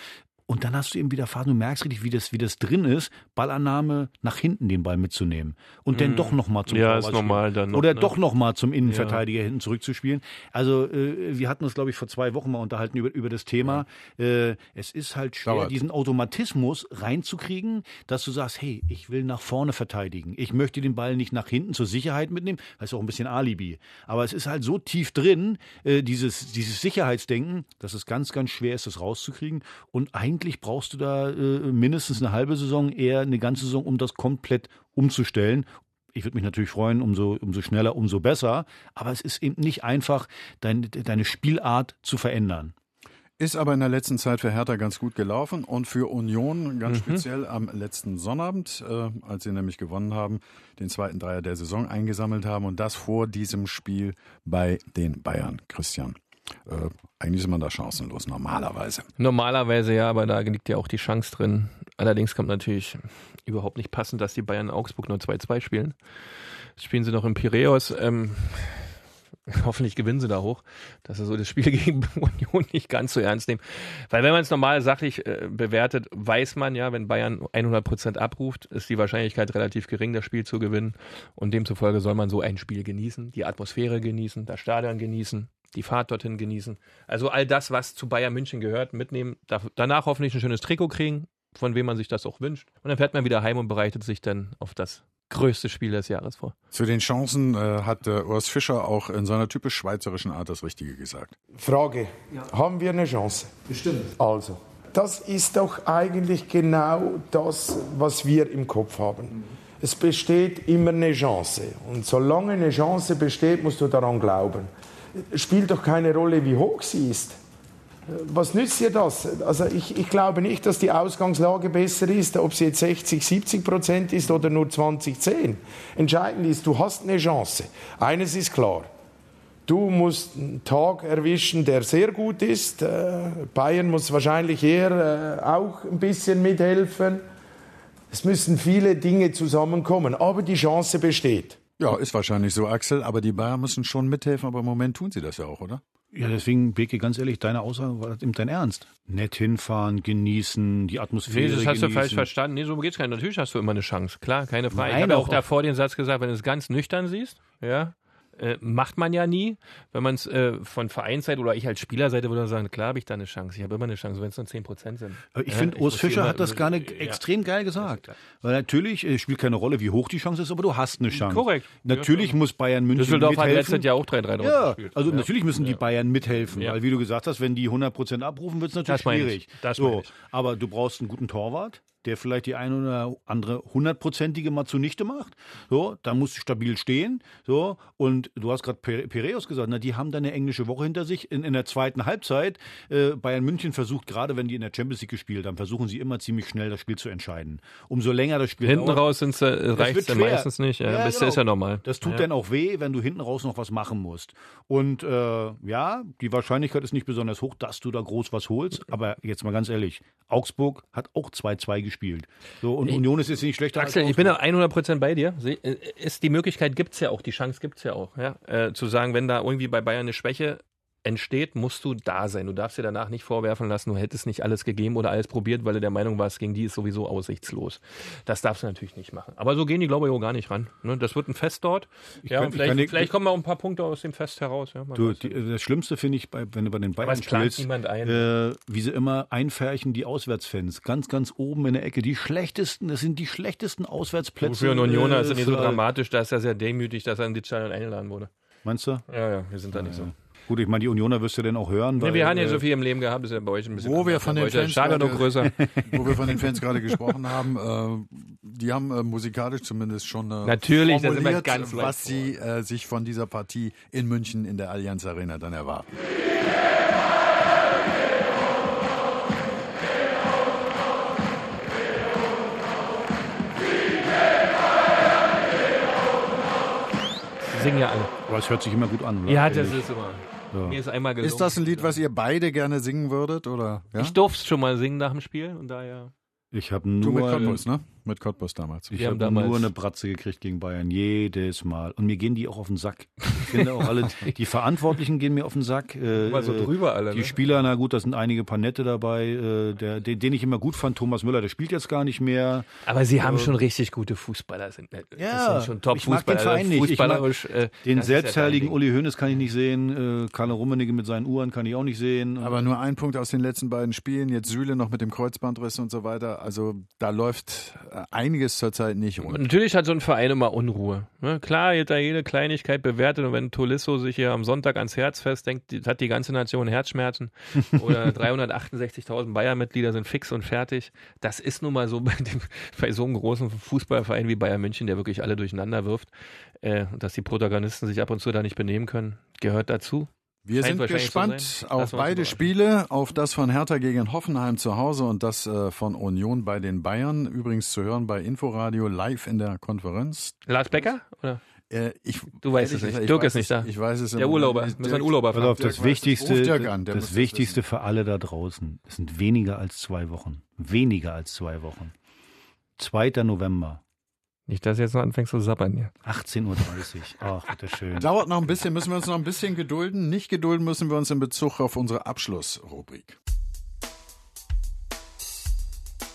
Und dann hast du eben wieder Phasen, du merkst richtig, wie das, wie das drin ist, Ballannahme nach hinten den Ball mitzunehmen. Und dann Mhm. doch nochmal zum Ja, ist normal dann noch, Oder ne? doch nochmal zum Innenverteidiger hinten zurückzuspielen. Also äh, wir hatten uns, glaube ich, vor zwei Wochen mal unterhalten über, über das Thema. Äh, es ist halt schwer, Dauert. diesen Automatismus reinzukriegen, dass du sagst, hey, ich will nach vorne verteidigen. Ich möchte den Ball nicht nach hinten zur Sicherheit mitnehmen. Das ist auch ein bisschen Alibi. Aber es ist halt so tief drin, äh, dieses, dieses Sicherheitsdenken, dass es ganz, ganz schwer ist, das rauszukriegen. Und eigentlich brauchst du da äh, mindestens eine halbe Saison, eher eine ganze Saison, um das komplett umzustellen. ich würde mich natürlich freuen, umso, umso schneller, umso besser. Aber es ist eben nicht einfach, dein, deine Spielart zu verändern. Ist aber in der letzten Zeit für Hertha ganz gut gelaufen und für Union ganz Mhm. speziell am letzten Sonnabend, äh, als sie nämlich gewonnen haben, den zweiten Dreier der Saison eingesammelt haben und das vor diesem Spiel bei den Bayern, Christian. Äh, eigentlich ist man da chancenlos, normalerweise. Normalerweise ja, aber da liegt ja auch die Chance drin. Allerdings kommt natürlich überhaupt nicht passend, dass die Bayern Augsburg nur 2-2 spielen. Jetzt spielen sie noch in Piräus. Ähm, hoffentlich gewinnen sie da hoch, dass sie so das Spiel gegen Union nicht ganz so ernst nehmen. Weil wenn man es normal sachlich äh, bewertet, weiß man ja, wenn Bayern 100 Prozent abruft, ist die Wahrscheinlichkeit relativ gering, das Spiel zu gewinnen. Und demzufolge soll man so ein Spiel genießen, die Atmosphäre genießen, das Stadion genießen, die Fahrt dorthin genießen. Also all das, was zu Bayern München gehört, mitnehmen. Da, danach hoffentlich ein schönes Trikot kriegen, von wem man sich das auch wünscht. Und dann fährt man wieder heim und bereitet sich dann auf das größte Spiel des Jahres vor. Zu den Chancen äh, hat äh, Urs Fischer auch in seiner typisch schweizerischen Art das Richtige gesagt. Frage, haben wir eine Chance? Bestimmt. Also, das ist doch eigentlich genau das, was wir im Kopf haben. Es besteht immer eine Chance. Und solange eine Chance besteht, musst du daran glauben. Spielt doch keine Rolle, wie hoch sie ist. Was nützt dir das? Also ich, ich glaube nicht, dass die Ausgangslage besser ist, ob sie jetzt 60, 70 Prozent ist oder nur 20, 10. Entscheidend ist, du hast eine Chance. Eines ist klar. Du musst einen Tag erwischen, der sehr gut ist. Äh, Bayern muss wahrscheinlich eher äh, auch ein bisschen mithelfen. Es müssen viele Dinge zusammenkommen, aber die Chance besteht. Ja, ist wahrscheinlich so, Axel, aber die Bayern müssen schon mithelfen, aber im Moment tun sie das ja auch, oder? Ja, deswegen, Beke, ganz ehrlich, deine Aussage war eben dein Ernst. Nett hinfahren, genießen, die Atmosphäre Nee, das hast genießen. du falsch verstanden. Nee, so geht's gar nicht. Natürlich hast du immer eine Chance. Klar, keine Frage. Nein, ich habe auch davor den Satz gesagt, wenn du es ganz nüchtern siehst, ja, äh, macht man ja nie. Wenn man es äh, von Vereinsseite oder ich als Spielerseite würde sagen, klar habe ich da eine Chance. Ich habe immer eine Chance, wenn es nur 10 Prozent sind. Aber Ich Ja, finde, Urs Fischer immer- hat das gar nicht ja. extrem geil gesagt. Weil natürlich äh, spielt keine Rolle, wie hoch die Chance ist, aber du hast eine Chance. Korrekt. Natürlich Ja, muss Bayern München Düsseldorf hat mithelfen. letztes Jahr auch 3-3 draus Ja, gespielt. also Ja. natürlich müssen die Bayern mithelfen, Ja. weil wie du gesagt hast, wenn die 100% abrufen, wird es natürlich schwierig. Das so, aber du brauchst einen guten Torwart, der vielleicht die eine oder andere hundertprozentige mal zunichte macht. So, dann musst du stabil stehen. So, und du hast gerade Piräus gesagt, na, die haben dann eine englische Woche hinter sich. In, in der zweiten Halbzeit, äh, Bayern München versucht, gerade wenn die in der Champions League gespielt haben, versuchen sie immer ziemlich schnell das Spiel zu entscheiden. Umso länger das Spiel Hinten dauert, raus äh, dann schwer. meistens nicht. Ja, bist du- ist ja normal. Das tut Ja. dann auch weh, wenn du hinten raus noch was machen musst. Und äh, ja, die Wahrscheinlichkeit ist nicht besonders hoch, dass du da groß was holst. Aber jetzt mal ganz ehrlich, Augsburg hat auch 2-2 gespielt. So, und Ich- Union ist jetzt nicht schlechter Axel, als ich bin da 100% bei dir. Äh, Ist, die Möglichkeit gibt's ja auch, die Chance gibt's ja auch. Ja? Äh, zu sagen, wenn da irgendwie bei Bayern eine Schwäche entsteht, musst du da sein. Du darfst dir danach nicht vorwerfen lassen, du hättest nicht alles gegeben oder alles probiert, weil du der Meinung warst, gegen die ist sowieso aussichtslos. Das darfst du natürlich nicht machen. Aber so gehen die, glaube ich, auch gar nicht ran. Ne? Das wird ein Fest dort. Ich ja, kann- vielleicht, kann vielleicht kommen auch ein paar Punkte aus dem Fest heraus. Ja, Du, die, das Schlimmste finde ich, bei, wenn du bei den Bayern es spielst, äh, wie sie immer einfärchen, die Auswärtsfans. Ganz, ganz oben in der Ecke. Die schlechtesten, das sind die schlechtesten Auswärtsplätze. Für einen Unioner äh, ist das nicht so dramatisch, da ist er sehr demütig, dass er in die Stadion eingeladen wurde. Meinst du? Ja, ja, wir sind da nicht so. Gut, ich meine, die Unioner wirst du denn auch hören. Nee, weil, wir haben ja äh, so viel im Leben gehabt, ist ja bei euch ein bisschen Wo wir von den Fans noch gerade- größer. wo wir von den Fans gerade gesprochen haben, äh, die haben äh, musikalisch zumindest schon äh, Natürlich, formuliert, ganz was sie äh, sich von dieser Partie in München in der Allianz Arena dann erwarten. Singen ja alle. Aber es hört sich immer gut an, oder? Ja, das ist immer. Ja. Mir ist einmal gelungen. Ist das ein Lied, was ihr beide gerne singen würdet? Oder? Ja? Ich durfte es schon mal singen nach dem Spiel und daher. Ich habe Du mit nur, Cottbus, ne? Mit Cottbus damals. ich habe damals- nur eine Bratze gekriegt gegen Bayern jedes Mal und mir gehen die auch auf den Sack. Ich finde auch alle, die Verantwortlichen gehen mir auf den Sack. Äh, so äh, drüber alle, Die ne? Spieler, na gut, da sind einige paar nette dabei. Äh, der, den, den ich immer gut fand, Thomas Müller, der spielt jetzt gar nicht mehr. Aber sie haben Äh, schon richtig gute Fußballer. Sind, das Ja, sind schon top ich mag den Fußballer. Verein nicht. Ich mag Fußballerisch. äh, den selbstherrlichen. Uli Hoeneß kann ich nicht sehen. Äh, Karl Rummenigge mit seinen Uhren kann ich auch nicht sehen. Aber nur ein Punkt aus den letzten beiden Spielen. Jetzt Süle noch mit dem Kreuzbandriss und so weiter. Also da läuft einiges zurzeit nicht rund. Natürlich hat so ein Verein immer Unruhe. Ne? Klar, da jede Kleinigkeit bewertet und wenn Tolisso sich hier am Sonntag ans Herz festdenkt, hat die ganze Nation Herzschmerzen oder 368.000 Bayern-Mitglieder sind fix und fertig. Das ist nun mal so bei, dem, bei so einem großen Fußballverein wie Bayern München, der wirklich alle durcheinander wirft, äh, dass die Protagonisten sich ab und zu da nicht benehmen können, gehört dazu. Wir sind gespannt so auf beide Spiele, auf das von Hertha gegen Hoffenheim zu Hause und das äh, von Union bei den Bayern. Übrigens zu hören bei Inforadio live in der Konferenz. Lars Becker? Oder? Äh, ich, du weißt es nicht. Dirk ist nicht da. Ich weiß es Der Urlauber. Dirk, Müssen Urlauber Pass auf, das Wichtigste, Dirk an, das Wichtigste für alle da draußen. Es sind weniger als zwei Wochen. Weniger als zwei Wochen. 2. November. Nicht, dass du jetzt noch anfängst zu sabbern hier. 18.30 Uhr. Ach, bitteschön. Dauert noch ein bisschen, müssen wir uns noch ein bisschen gedulden. Nicht gedulden müssen wir uns in Bezug auf unsere Abschlussrubrik.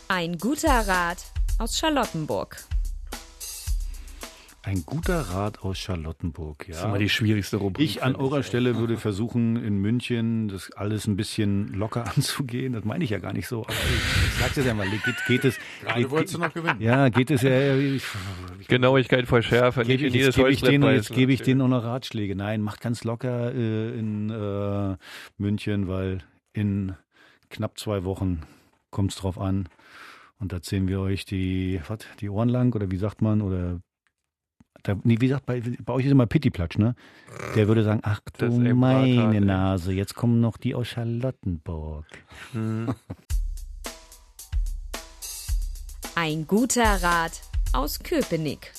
Ein guter Rat aus Charlottenburg. Ein guter Rat aus Charlottenburg, ja. Das ist immer die schwierigste Rubrik. Ich an eurer Stelle würde versuchen, in München das alles ein bisschen locker anzugehen. Das meine ich ja gar nicht so. Aber ich, ich sag's jetzt einmal, geht, geht es. Gerade geht, wolltest du noch gewinnen. Ja, geht es ja. Ich, Genauigkeit voll schärfer. Gebe ich, jetzt gebe ich denen, jetzt gebe ich denen auch noch Ratschläge. Nein, macht ganz locker äh, in äh, München, weil in knapp zwei Wochen kommt's drauf an. Und da ziehen wir euch die, was, die Ohren lang oder wie sagt man, oder da, nee, wie gesagt, bei, bei euch ist immer Pittiplatsch, ne? Der würde sagen, ach du meine Nase, jetzt kommen noch die aus Charlottenburg. Hm. Ein guter Rat aus Köpenick.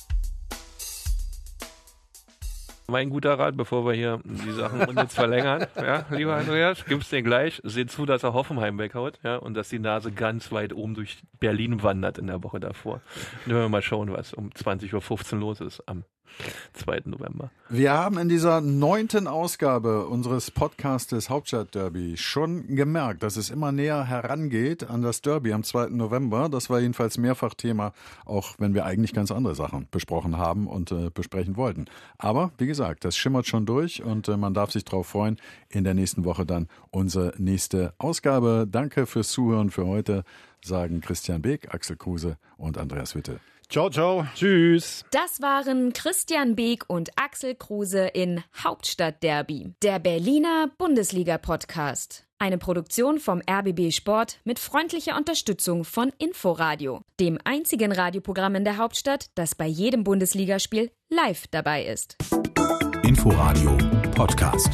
Mein guter Rat, bevor wir hier die Sachen unnütz verlängern, ja, lieber Andreas, gib's dir gleich, seh zu, dass er Hoffenheim weghaut, ja, und dass die Nase ganz weit oben durch Berlin wandert in der Woche davor. Und wir mal schauen, was um 20.15 Uhr los ist am 2. November. Wir haben in dieser neunten Ausgabe unseres Podcastes Hauptstadt-Derby schon gemerkt, dass es immer näher herangeht an das Derby am 2. November. Das war jedenfalls mehrfach Thema, auch wenn wir eigentlich ganz andere Sachen besprochen haben und äh, besprechen wollten. Aber wie gesagt, das schimmert schon durch und äh, man darf sich darauf freuen. In der nächsten Woche dann unsere nächste Ausgabe. Danke fürs Zuhören für heute, sagen Christian Beek, Axel Kruse und Andreas Witte. Ciao, ciao. Tschüss. Das waren Christian Beek und Axel Kruse in Hauptstadtderby, der Berliner Bundesliga-Podcast. Eine Produktion vom RBB Sport mit freundlicher Unterstützung von Inforadio, dem einzigen Radioprogramm in der Hauptstadt, das bei jedem Bundesligaspiel live dabei ist. Inforadio Podcast.